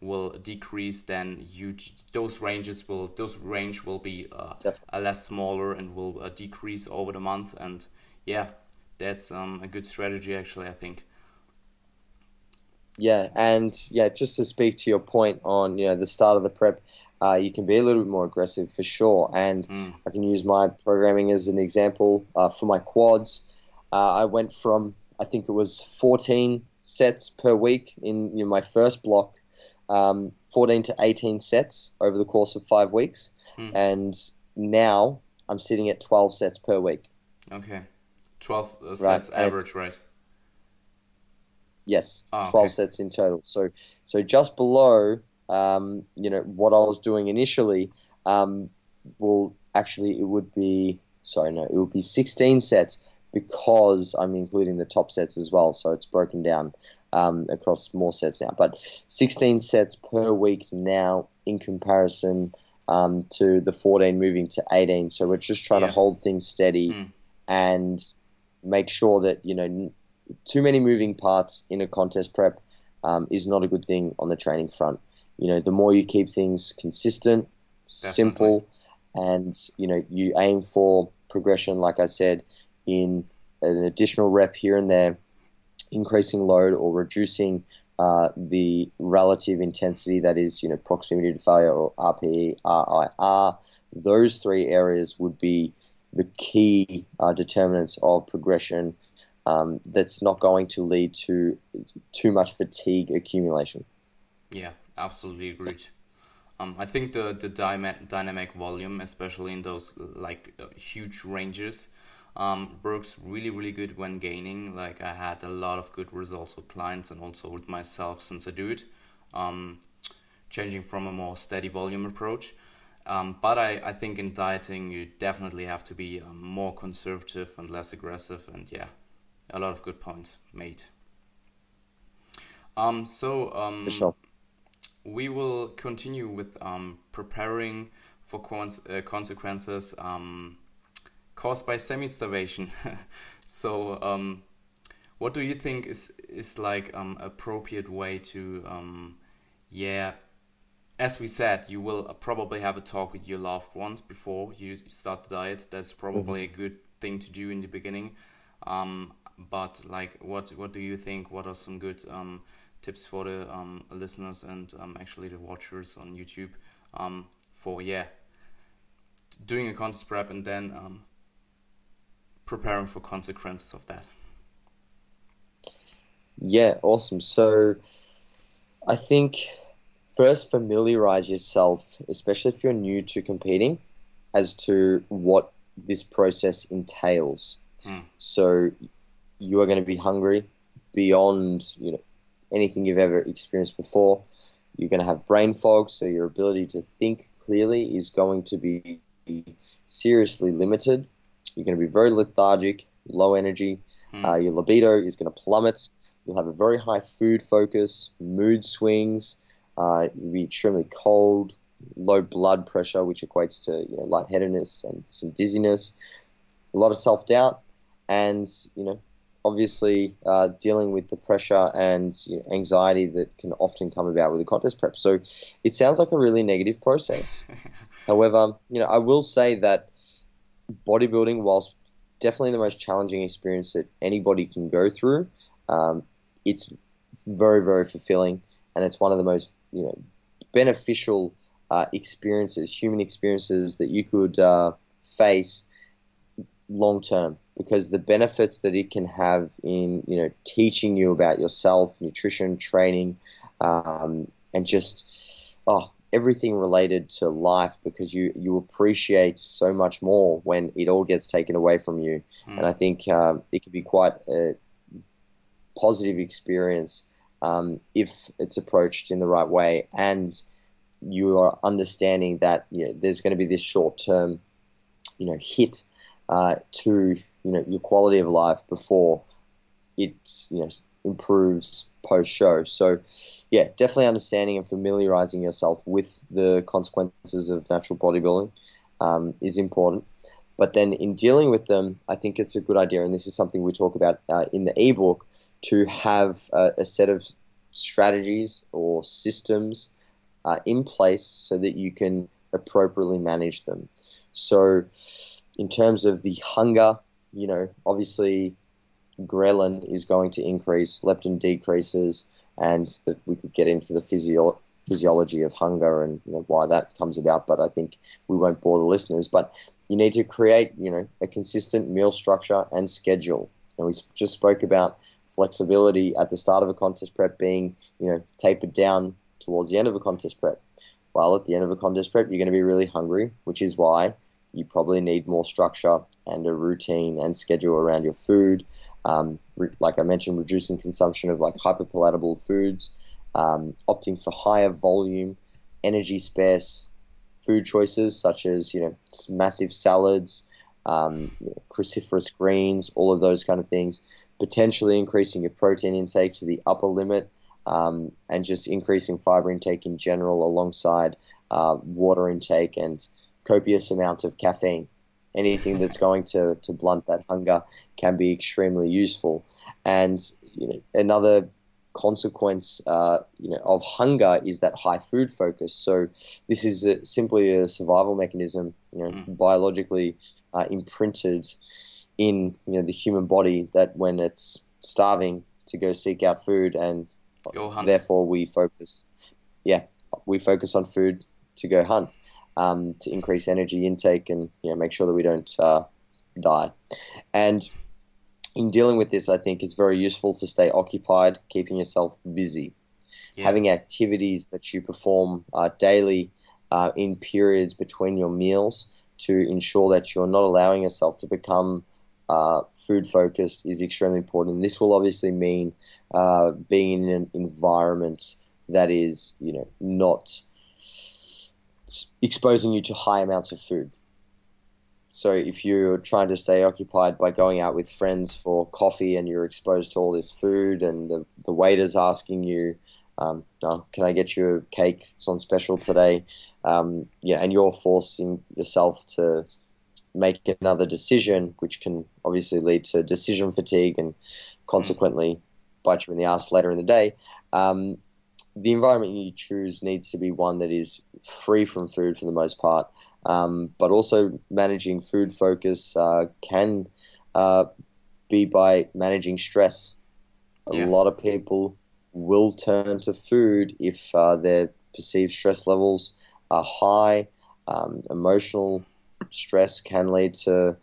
will decrease, then you those ranges will those range will be uh, a less smaller and will uh, decrease over the month. And yeah, that's um, a good strategy actually. I think. Yeah, and yeah, just to speak to your point on you know the start of the prep, uh, you can be a little bit more aggressive for sure. And Mm. I can use my programming as an example uh, for my quads. Uh, I went from I think it was 14 sets per week in you know, my first block, um, 14 to 18 sets over the course of five weeks, Mm. and now I'm sitting at 12 sets per week. Okay. 12 uh, Right, sets average, right? Yes, Oh, okay. twelve sets in total. So, so just below, um, you know, what I was doing initially, um, will actually it would be sorry, no, it would be sixteen sets because I'm including the top sets as well. So it's broken down um, across more sets now, but sixteen sets per week now in comparison um, to the fourteen moving to eighteen. So we're just trying Yeah. to hold things steady Hmm. and make sure that you know too many moving parts in a contest prep um, is not a good thing on the training front. You know, the more you keep things consistent, simple, and you know you aim for progression, like I said, in an additional rep here and there, increasing load or reducing uh, the relative intensity that is, you know, proximity to failure or RPE, RIR. Those three areas would be the key uh, determinants of progression um, that's not going to lead to too much fatigue accumulation. Yeah, absolutely agreed. Um, I think the the dyma- dynamic volume, especially in those like uh, huge ranges, um, works really really good when gaining. Like I had a lot of good results with clients and also with myself since I do it. Um, changing from a more steady volume approach. Um, but I, I think in dieting you definitely have to be um, more conservative and less aggressive and yeah, a lot of good points made. Um, so um, sure. We will continue with um, preparing for cons- uh, consequences um, caused by semi-starvation. so, um, what do you think is is like um, appropriate way to, um, yeah, as we said, you will probably have a talk with your loved ones before you start the diet. That's probably a good thing to do in the beginning. Um, but like, what what do you think? What are some good um, tips for the um, listeners and um, actually the watchers on YouTube um, for yeah doing a contest prep and then um, preparing for consequences of that. Yeah, awesome. So I think first familiarize yourself, especially if you're new to competing, as to what this process entails. Hmm. So you are going to be hungry beyond, you know, anything you've ever experienced before. You're going to have brain fog, so your ability to think clearly is going to be seriously limited. You're going to be very lethargic, low energy. Hmm. Uh, your libido is going to plummet. You'll have a very high food focus, mood swings. Uh, you'll be extremely cold, low blood pressure, which equates to you know lightheadedness and some dizziness. A lot of self doubt, and you know obviously uh, dealing with the pressure and you know, anxiety that can often come about with a contest prep. So it sounds like a really negative process. However, you know I will say that bodybuilding, whilst definitely the most challenging experience that anybody can go through, um, it's very very fulfilling, and it's one of the most you know beneficial uh, experiences, human experiences that you could uh, face long term because the benefits that it can have in you know teaching you about yourself, nutrition, training, um, and just oh everything related to life because you you appreciate so much more when it all gets taken away from you, mm. and I think um, it can be quite a positive experience um, if it's approached in the right way and you are understanding that you know, there's going to be this short term you know hit uh, to you know your quality of life before it you know improves post show. So yeah, definitely understanding and familiarizing yourself with the consequences of natural bodybuilding um, is important. But then in dealing with them, I think it's a good idea, and this is something we talk about uh, in the ebook, to have a, a set of strategies or systems uh, in place so that you can appropriately manage them. So in terms of the hunger, you know, obviously ghrelin is going to increase, leptin decreases, and that we could get into the physio- physiology of hunger and you know, why that comes about. But I think we won't bore the listeners. But you need to create, you know, a consistent meal structure and schedule. And we just spoke about flexibility at the start of a contest prep being, you know, tapered down towards the end of a contest prep. Well, at the end of a contest prep, you're going to be really hungry, which is why you probably need more structure and a routine and schedule around your food. Um, re- like I mentioned, reducing consumption of like hyperpalatable foods, um, opting for higher volume, energy sparse food choices such as you know massive salads, um, you know, cruciferous greens, all of those kind of things. Potentially increasing your protein intake to the upper limit, um, and just increasing fiber intake in general alongside uh, water intake and copious amounts of caffeine. Anything that's going to, to blunt that hunger can be extremely useful. And you know, another consequence uh, you know, of hunger is that high food focus. So this is a, simply a survival mechanism, you know, mm. biologically uh, imprinted in you know the human body that when it's starving to go seek out food and therefore we focus yeah we focus on food to go hunt um, to increase energy intake and you know, make sure that we don't uh, die. And in dealing with this, I think it's very useful to stay occupied, keeping yourself busy, yeah. having activities that you perform uh, daily uh, in periods between your meals to ensure that you're not allowing yourself to become uh, food focused is extremely important. This will obviously mean uh, being in an environment that is, you know, not exposing you to high amounts of food. So if you're trying to stay occupied by going out with friends for coffee and you're exposed to all this food and the, the waiter's asking you, um, oh, can I get you a cake? It's on special today. Um, yeah, and you're forcing yourself to make another decision, which can obviously lead to decision fatigue and consequently bite you in the ass later in the day. Um, the environment you choose needs to be one that is free from food for the most part, um, but also managing food focus uh, can uh, be by managing stress. A lot of people will turn to food if uh, their perceived stress levels are high. Um, emotional stress can lead to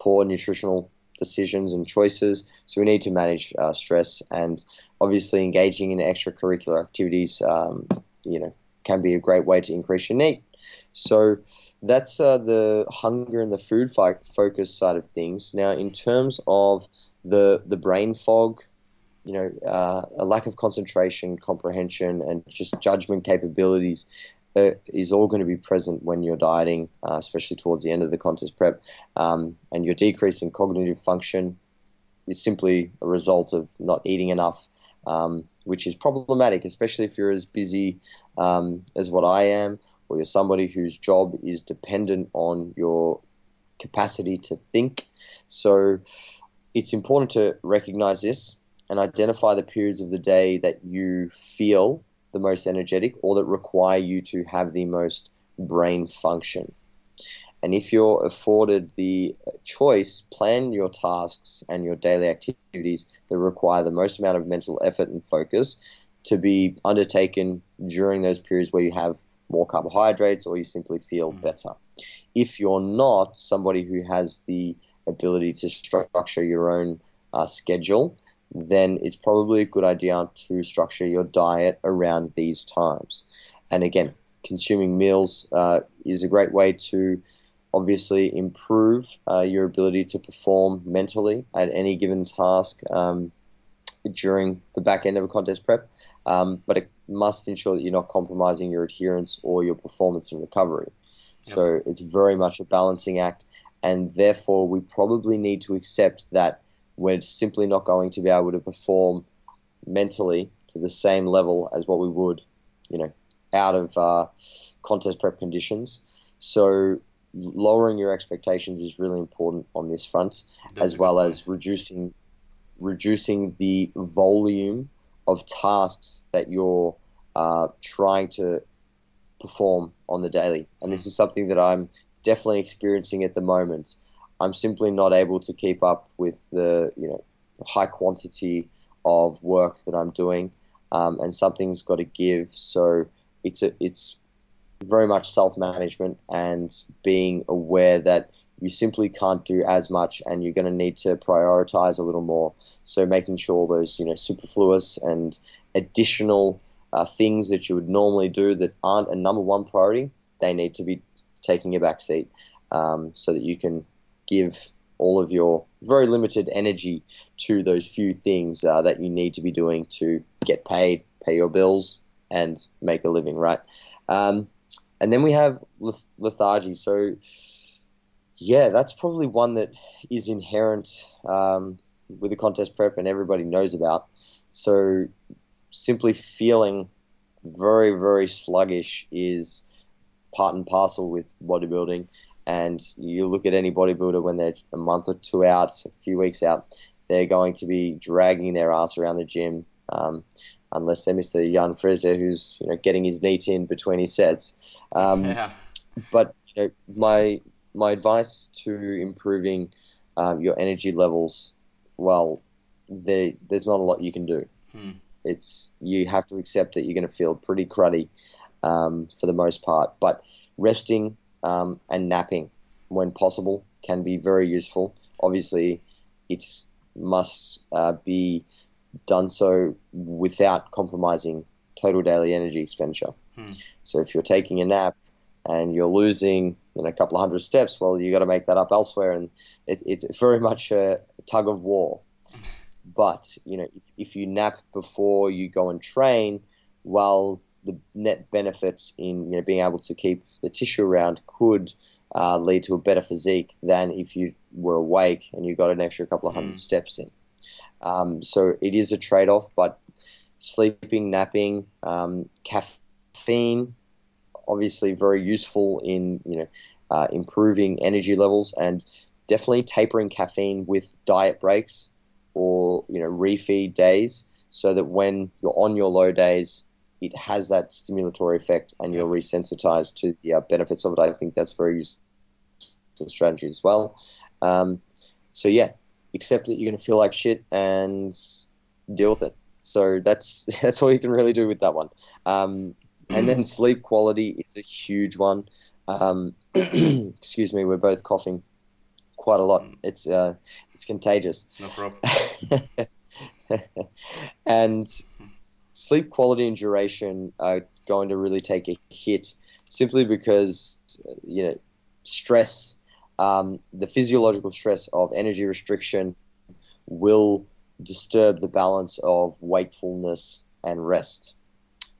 poor nutritional decisions and choices. So we NEAT to manage uh, stress and obviously engaging in extracurricular activities. Um, you know, can be a great way to increase your need. So that's uh, the hunger and the food focus side of things. Now, in terms of the the brain fog, you know, uh, a lack of concentration, comprehension, and just judgment capabilities is all going to be present when you're dieting, uh, especially towards the end of the contest prep. Um, and your decrease in cognitive function is simply a result of not eating enough, um, which is problematic, especially if you're as busy um, as what I am, or you're somebody whose job is dependent on your capacity to think. So it's important to recognize this and identify the periods of the day that you feel the most energetic or that require you to have the most brain function. And if you're afforded the choice, plan your tasks and your daily activities that require the most amount of mental effort and focus to be undertaken during those periods where you have more carbohydrates or you simply feel mm. better. If you're not somebody who has the ability to structure your own uh, schedule, then it's probably a good idea to structure your diet around these times. And again, consuming meals uh, is a great way to obviously improve uh, your ability to perform mentally at any given task um, during the back end of a contest prep. Um, but it must ensure that you're not compromising your adherence or your performance and recovery. Yep. So it's very much a balancing act, and therefore we probably need to accept that we're simply not going to be able to perform mentally to the same level as what we would, you know, out of uh, contest prep conditions. So lowering your expectations is really important on this front, That's as well as reducing reducing the volume of tasks that you're uh, trying to perform on the daily. And this is something that I'm definitely experiencing at the moment. I'm simply not able to keep up with the you know high quantity of work that I'm doing, um, and something's got to give. So it's a, it's very much self management and being aware that you simply can't do as much and you're going to need to prioritize a little more. So making sure those you know superfluous and additional uh, things that you would normally do that aren't a number one priority, they need to be taking a back seat um, so that you can give all of your very limited energy to those few things uh, that you need to be doing to get paid, pay your bills, and make a living, right? Um, and then we have lethargy. So, yeah, that's probably one that is inherent um, with the contest prep and everybody knows about. So, simply feeling very, very sluggish is part and parcel with bodybuilding. And you look at any bodybuilder when they're a month or two out, a few weeks out, they're going to be dragging their ass around the gym, um, unless they're Mr. Jan Fraser, who's you know getting his NEAT in between his sets. Um, yeah. But you know, my my advice to improving um, your energy levels, well, there, there's not a lot you can do. Hmm. It's you have to accept that you're going to feel pretty cruddy um, for the most part, but resting um, and napping when possible can be very useful. Obviously, it must uh, be done so without compromising total daily energy expenditure. Hmm. So if you're taking a nap and you're losing you know, a couple of hundred steps, well, you got to make that up elsewhere, and it, it's very much a tug of war. but you know, if, if you nap before you go and train, well, the net benefits in you know, being able to keep the tissue around could uh, lead to a better physique than if you were awake and you got an extra couple of hundred mm. steps in. Um, so it is a trade off, but sleeping, napping, um, caffeine, obviously very useful in you know uh, improving energy levels and definitely tapering caffeine with diet breaks or you know refeed days so that when you're on your low days it has that stimulatory effect and you're resensitized to the uh, benefits of it. I think that's very useful strategy as well. Um, so yeah, accept that you're going to feel like shit and deal with it. So that's that's all you can really do with that one. Um, and then sleep quality is a huge one. Um, excuse me, we're both coughing quite a lot. It's uh, it's contagious. No problem. and sleep quality and duration are going to really take a hit simply because you know stress, um, the physiological stress of energy restriction will disturb the balance of wakefulness and rest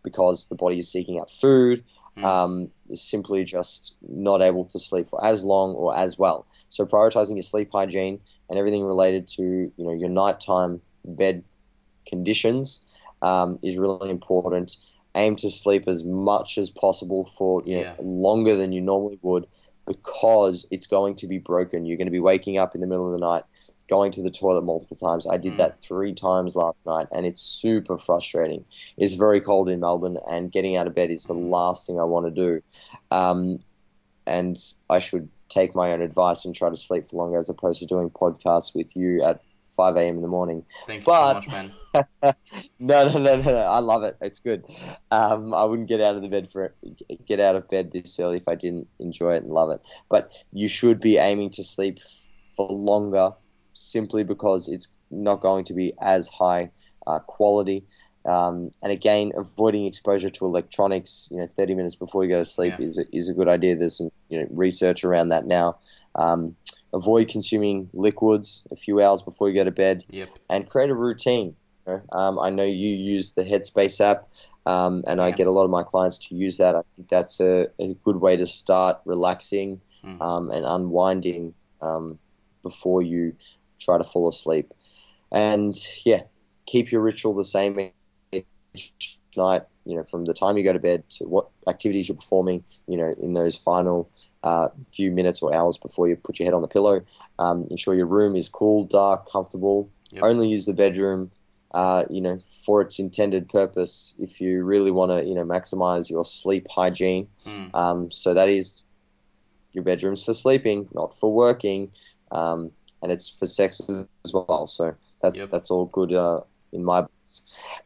because the body is seeking out food, mm. um, is simply just not able to sleep for as long or as well. So prioritizing your sleep hygiene and everything related to you know your nighttime bed conditions um, is really important. Aim to sleep as much as possible for you know, yeah. longer than you normally would because it's going to be broken. You're going to be waking up in the middle of the night, going to the toilet multiple times. I did mm. that three times last night, and it's super frustrating. It's very cold in Melbourne, and getting out of bed is the last thing I want to do. Um, and I should take my own advice and try to sleep for longer as opposed to doing podcasts with you at 5 a.m. in the morning. Thank you But- so much, man. no, no, no, no, no. I love it. It's good. Um, I wouldn't get out of the bed for get out of bed this early if I didn't enjoy it and love it. But you should be aiming to sleep for longer, simply because it's not going to be as high uh, quality. Um, and again, avoiding exposure to electronics, you know, 30 minutes before you go to sleep Yeah. is a, is a good idea. There's some you know research around that now. Um, avoid consuming liquids a few hours before you go to bed Yep. and create a routine. Um, I know you use the Headspace app, um, and I get a lot of my clients to use that. I think that's a, a good way to start relaxing Mm. um, and unwinding um, before you try to fall asleep. And yeah, keep your ritual the same each night. You know, from the time you go to bed to what activities you're performing. You know, in those final uh, few minutes or hours before you put your head on the pillow. Um, ensure your room is cool, dark, comfortable. Yep. Only use the bedroom, uh, you know, for its intended purpose. If you really want to, you know, maximize your sleep hygiene. Mm. Um, so that is your bedroom's for sleeping, not for working, um, and it's for sex as well. So that's Yep. that's all good uh, in my books.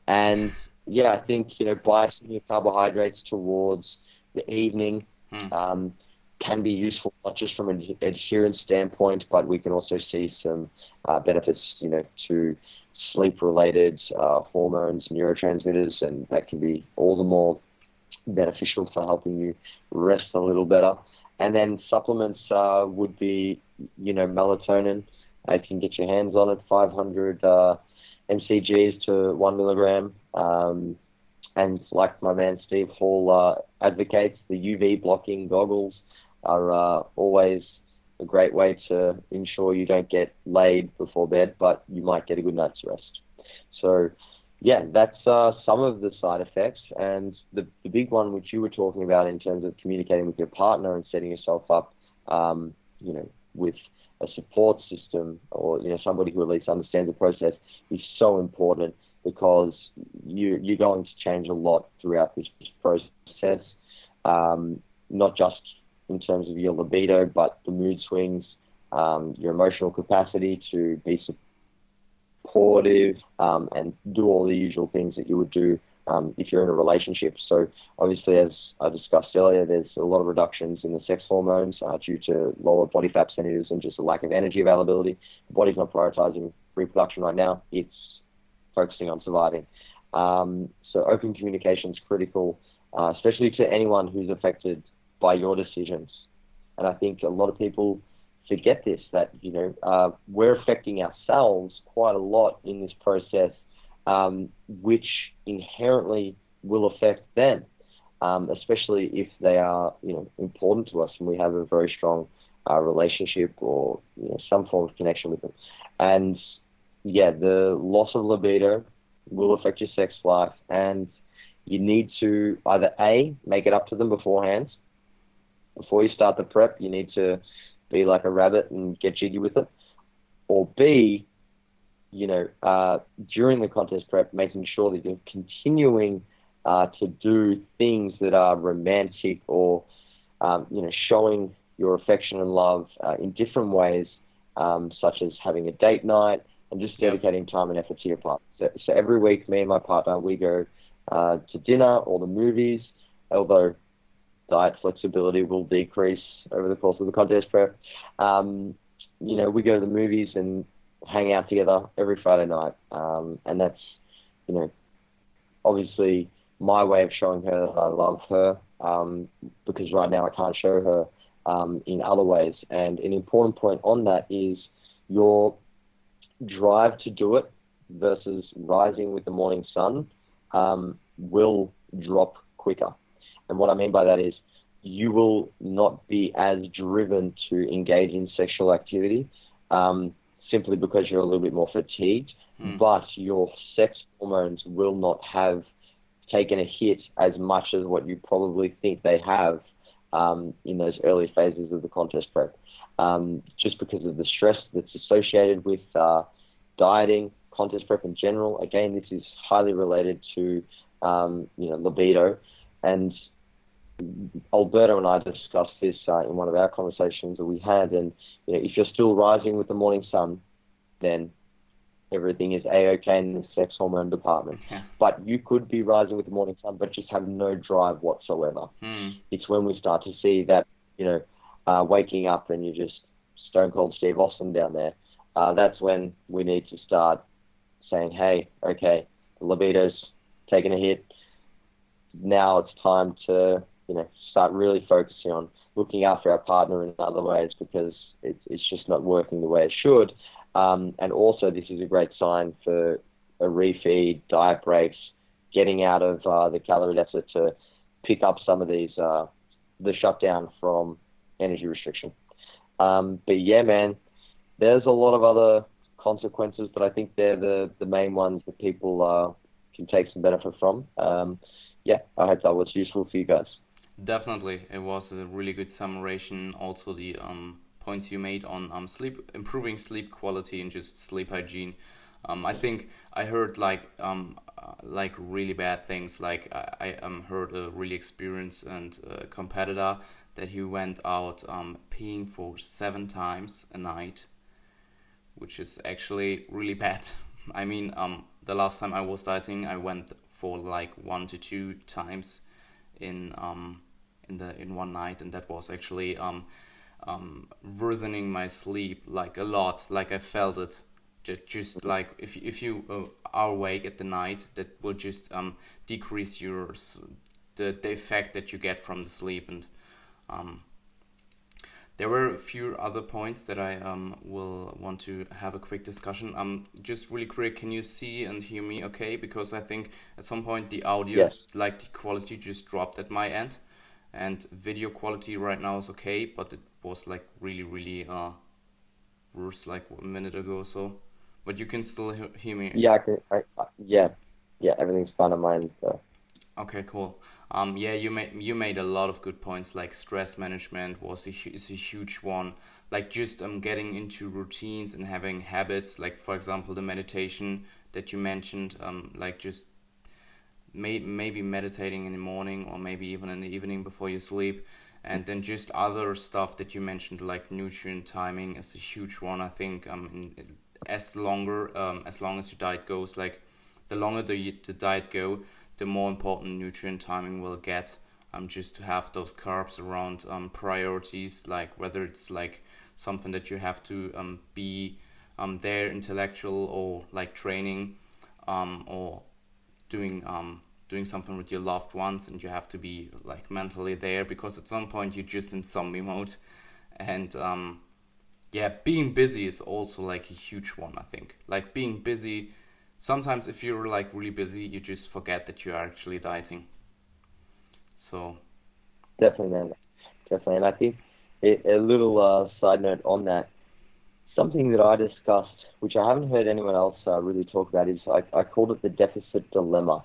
And yeah, I think you know biasing your carbohydrates towards the evening Hmm. um, can be useful, not just from an adherence standpoint, but we can also see some uh, benefits, you know, to sleep-related uh, hormones, neurotransmitters, and that can be all the more beneficial for helping you rest a little better. And then supplements uh, would be, you know, melatonin. If you can get your hands on it, 500 uh, mcgs to one milligram. Um, and like my man Steve Hall uh, advocates, the UV blocking goggles are uh, always a great way to ensure you don't get laid before bed, but you might get a good night's rest. So, yeah, that's uh, some of the side effects. And the, the big one, which you were talking about in terms of communicating with your partner and setting yourself up, um, you know, with a support system or, you know, somebody who at least understands the process is so important because you, you're going to change a lot throughout this process, um, not just in terms of your libido, but the mood swings, um, your emotional capacity to be supportive, um, and do all the usual things that you would do um, if you're in a relationship. So, obviously, as I discussed earlier, there's a lot of reductions in the sex hormones uh, due to lower body fat percentages and just a lack of energy availability. The body's not prioritizing reproduction right now; it's focusing on surviving. Um, so, open communication is critical, uh, especially to anyone who's affected by your decisions. And I think a lot of people forget this that you know uh, we're affecting ourselves quite a lot in this process, um, which inherently will affect them, um, especially if they are you know important to us and we have a very strong uh, relationship or you know, some form of connection with them. And yeah, the loss of libido will affect your sex life, and you need to either a make it up to them beforehand. Before you start the prep, you need to be like a rabbit and get jiggy with it. Or B, you know, uh, during the contest prep, making sure that you're continuing uh, to do things that are romantic or, um, you know, showing your affection and love uh, in different ways, um, such as having a date night and just dedicating time and effort to your partner. So, so every week, me and my partner, we go uh, to dinner or the movies, although diet flexibility will decrease over the course of the contest prep. Um, you know, we go to the movies and hang out together every Friday night, um, and that's, you know, obviously my way of showing her that I love her, um, because right now I can't show her um, in other ways. And an important point on that is your drive to do it versus rising with the morning sun um, will drop quicker. And what I mean by that is you will not be as driven to engage in sexual activity um, simply because you're a little bit more fatigued, Hmm. but your sex hormones will not have taken a hit as much as what you probably think they have um, in those early phases of the contest prep. Um, just because of the stress that's associated with uh, dieting, contest prep in general. Again, this is highly related to um, you know libido, and Alberto and I discussed this uh, in one of our conversations that we had, and you know, if you're still rising with the morning sun, then everything is a-okay in the sex hormone department. Yeah. But you could be rising with the morning sun, but just have no drive whatsoever. Hmm. It's when we start to see that, you know, uh, waking up and you're just stone cold Steve Austin down there. Uh, that's when we need to start saying, hey, okay, the libido's taking a hit. Now it's time to, you know, start really focusing on looking after our partner in other ways because it's, it's just not working the way it should. Um, and also, this is a great sign for a refeed, diet breaks, getting out of uh, the calorie deficit to pick up some of these, uh, the shutdown from energy restriction. Um, but yeah, man, there's a lot of other consequences, but I think they're the, the main ones that people uh, can take some benefit from. Um, yeah, I hope that was useful for you guys. Definitely, it was a really good summation. Also, the um, points you made on um, sleep, improving sleep quality and just sleep hygiene. Um, I think I heard like um, uh, like really bad things. Like I, I um, heard a really experienced and uh, competitor that he went out um, peeing for seven times a night, which is actually really bad. I mean, um, the last time I was dieting, I went for like one to two times in um in the in one night, and that was actually um um worsening my sleep like a lot. Like I felt it. Just, just like if if you uh, are awake at the night, that will just um decrease your the the effect that you get from the sleep and um, there were a few other points that I um, will want to have a quick discussion. Um, just really quick, can you see and hear me okay? Because I think at some point the audio, Yes. like the quality just dropped at my end. And video quality right now is okay, but it was like really, really uh, worse like a minute ago or so. But you can still he- hear me. Yeah, I can, I, I, yeah, yeah, everything's fine on mine. So. Okay, cool. Um, yeah, you made you made a lot of good points. Like stress management was a, is a huge one. Like just um getting into routines and having habits. Like for example, the meditation that you mentioned. Um, like just maybe meditating in the morning or maybe even in the evening before you sleep. And then just other stuff that you mentioned, like nutrient timing, is a huge one. I think um, as longer um, as long as your diet goes, like the longer the the diet go, the more important nutrient timing will get. Um, just to have those carbs around um, priorities, like whether it's like something that you have to um, be um, there intellectual or like training um, or doing um, doing something with your loved ones and you have to be like mentally there because at some point you're just in zombie mode and um, yeah being busy is also like a huge one i think like being busy sometimes if you're like really busy you just forget that you're actually dieting so Definitely, man. Definitely. And I think a, a little uh, side note on that, something that I discussed, which I haven't heard anyone else uh, really talk about, is I, I called it the deficit dilemma.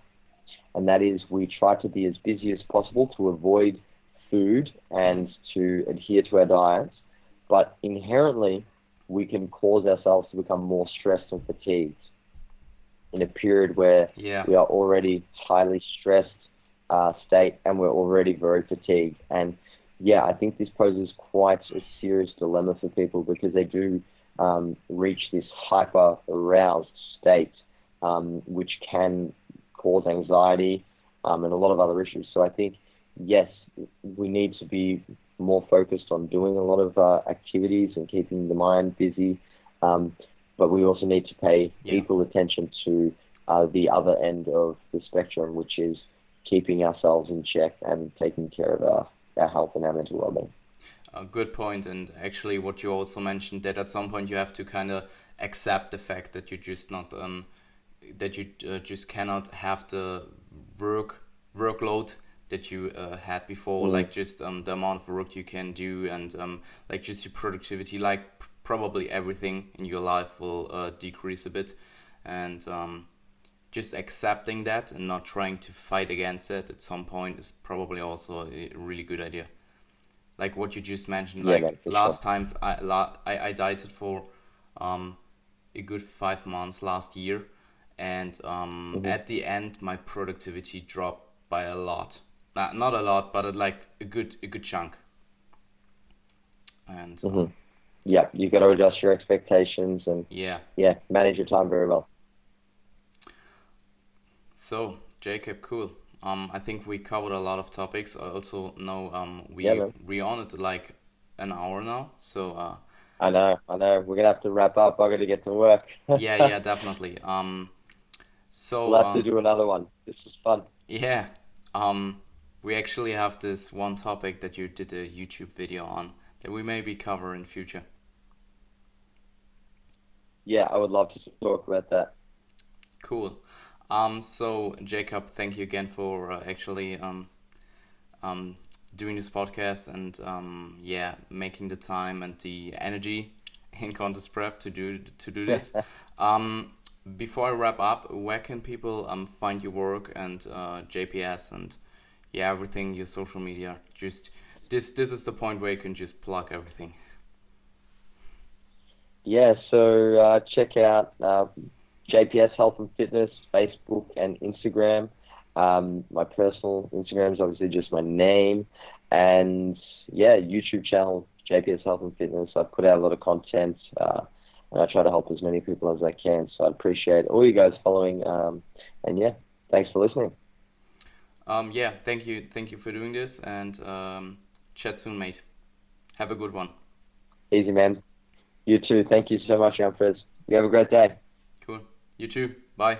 And that is we try to be as busy as possible to avoid food and to adhere to our diets, but inherently we can cause ourselves to become more stressed and fatigued in a period where yeah we are already highly stressed uh, state and we're already very fatigued. And yeah, I think this poses quite a serious dilemma for people because they do um, reach this hyper aroused state, um, which can cause anxiety um, and a lot of other issues. So I think, yes, we need to be more focused on doing a lot of uh, activities and keeping the mind busy. Um, but we also need to pay Yeah. equal attention to uh, the other end of the spectrum, which is keeping ourselves in check and taking care of our, our health and our mental well-being. A good point, and actually, what you also mentioned that at some point you have to kind of accept the fact that you're just not um that you uh, just cannot have the work workload that you uh, had before, Mm. like just um the amount of work you can do, and um like just your productivity, like probably everything in your life will uh, decrease a bit, and um just accepting that and not trying to fight against it at some point is probably also a really good idea like what you just mentioned Yeah, like last sure. times I, la, I i dieted for um a good five months last year and um Mm-hmm. at the end my productivity dropped by a lot not, not a lot, but like a good a good chunk. And um, Mhm. Yeah, you've got to adjust your expectations and yeah, yeah, manage your time very well. so Jacob, cool. Um, I think we covered a lot of topics. I also know um we Yeah, we on it like an hour now. So uh, I know, I know. We're gonna have to wrap up. I got to get to work. yeah, yeah, definitely. Um, so we'll have to um, do another one. This was fun. Yeah. Um, we actually have this one topic that you did a YouTube video on that we maybe cover in future. Yeah, I would love to talk about that. Cool. Um, so Jacob, thank you again for uh, actually um, um, doing this podcast and um, yeah, making the time and the energy in contest prep to do to do this. um, before I wrap up, where can people um, find your work and uh, JPS and yeah everything your social media? Just this this is the point where you can just plug everything. Yeah, so uh, check out uh, JPS Health and Fitness, Facebook and Instagram. Um, my personal Instagram is obviously just my name, and yeah, YouTube channel JPS Health and Fitness. I put out a lot of content, uh, and I try to help as many people as I can. So I appreciate all you guys following, um, and yeah, thanks for listening. Um, yeah, thank you, thank you for doing this and um, chat soon, mate. Have a good one. Easy, man. You too. Thank you so much, Jan Frizz. You have a great day. You too. Bye.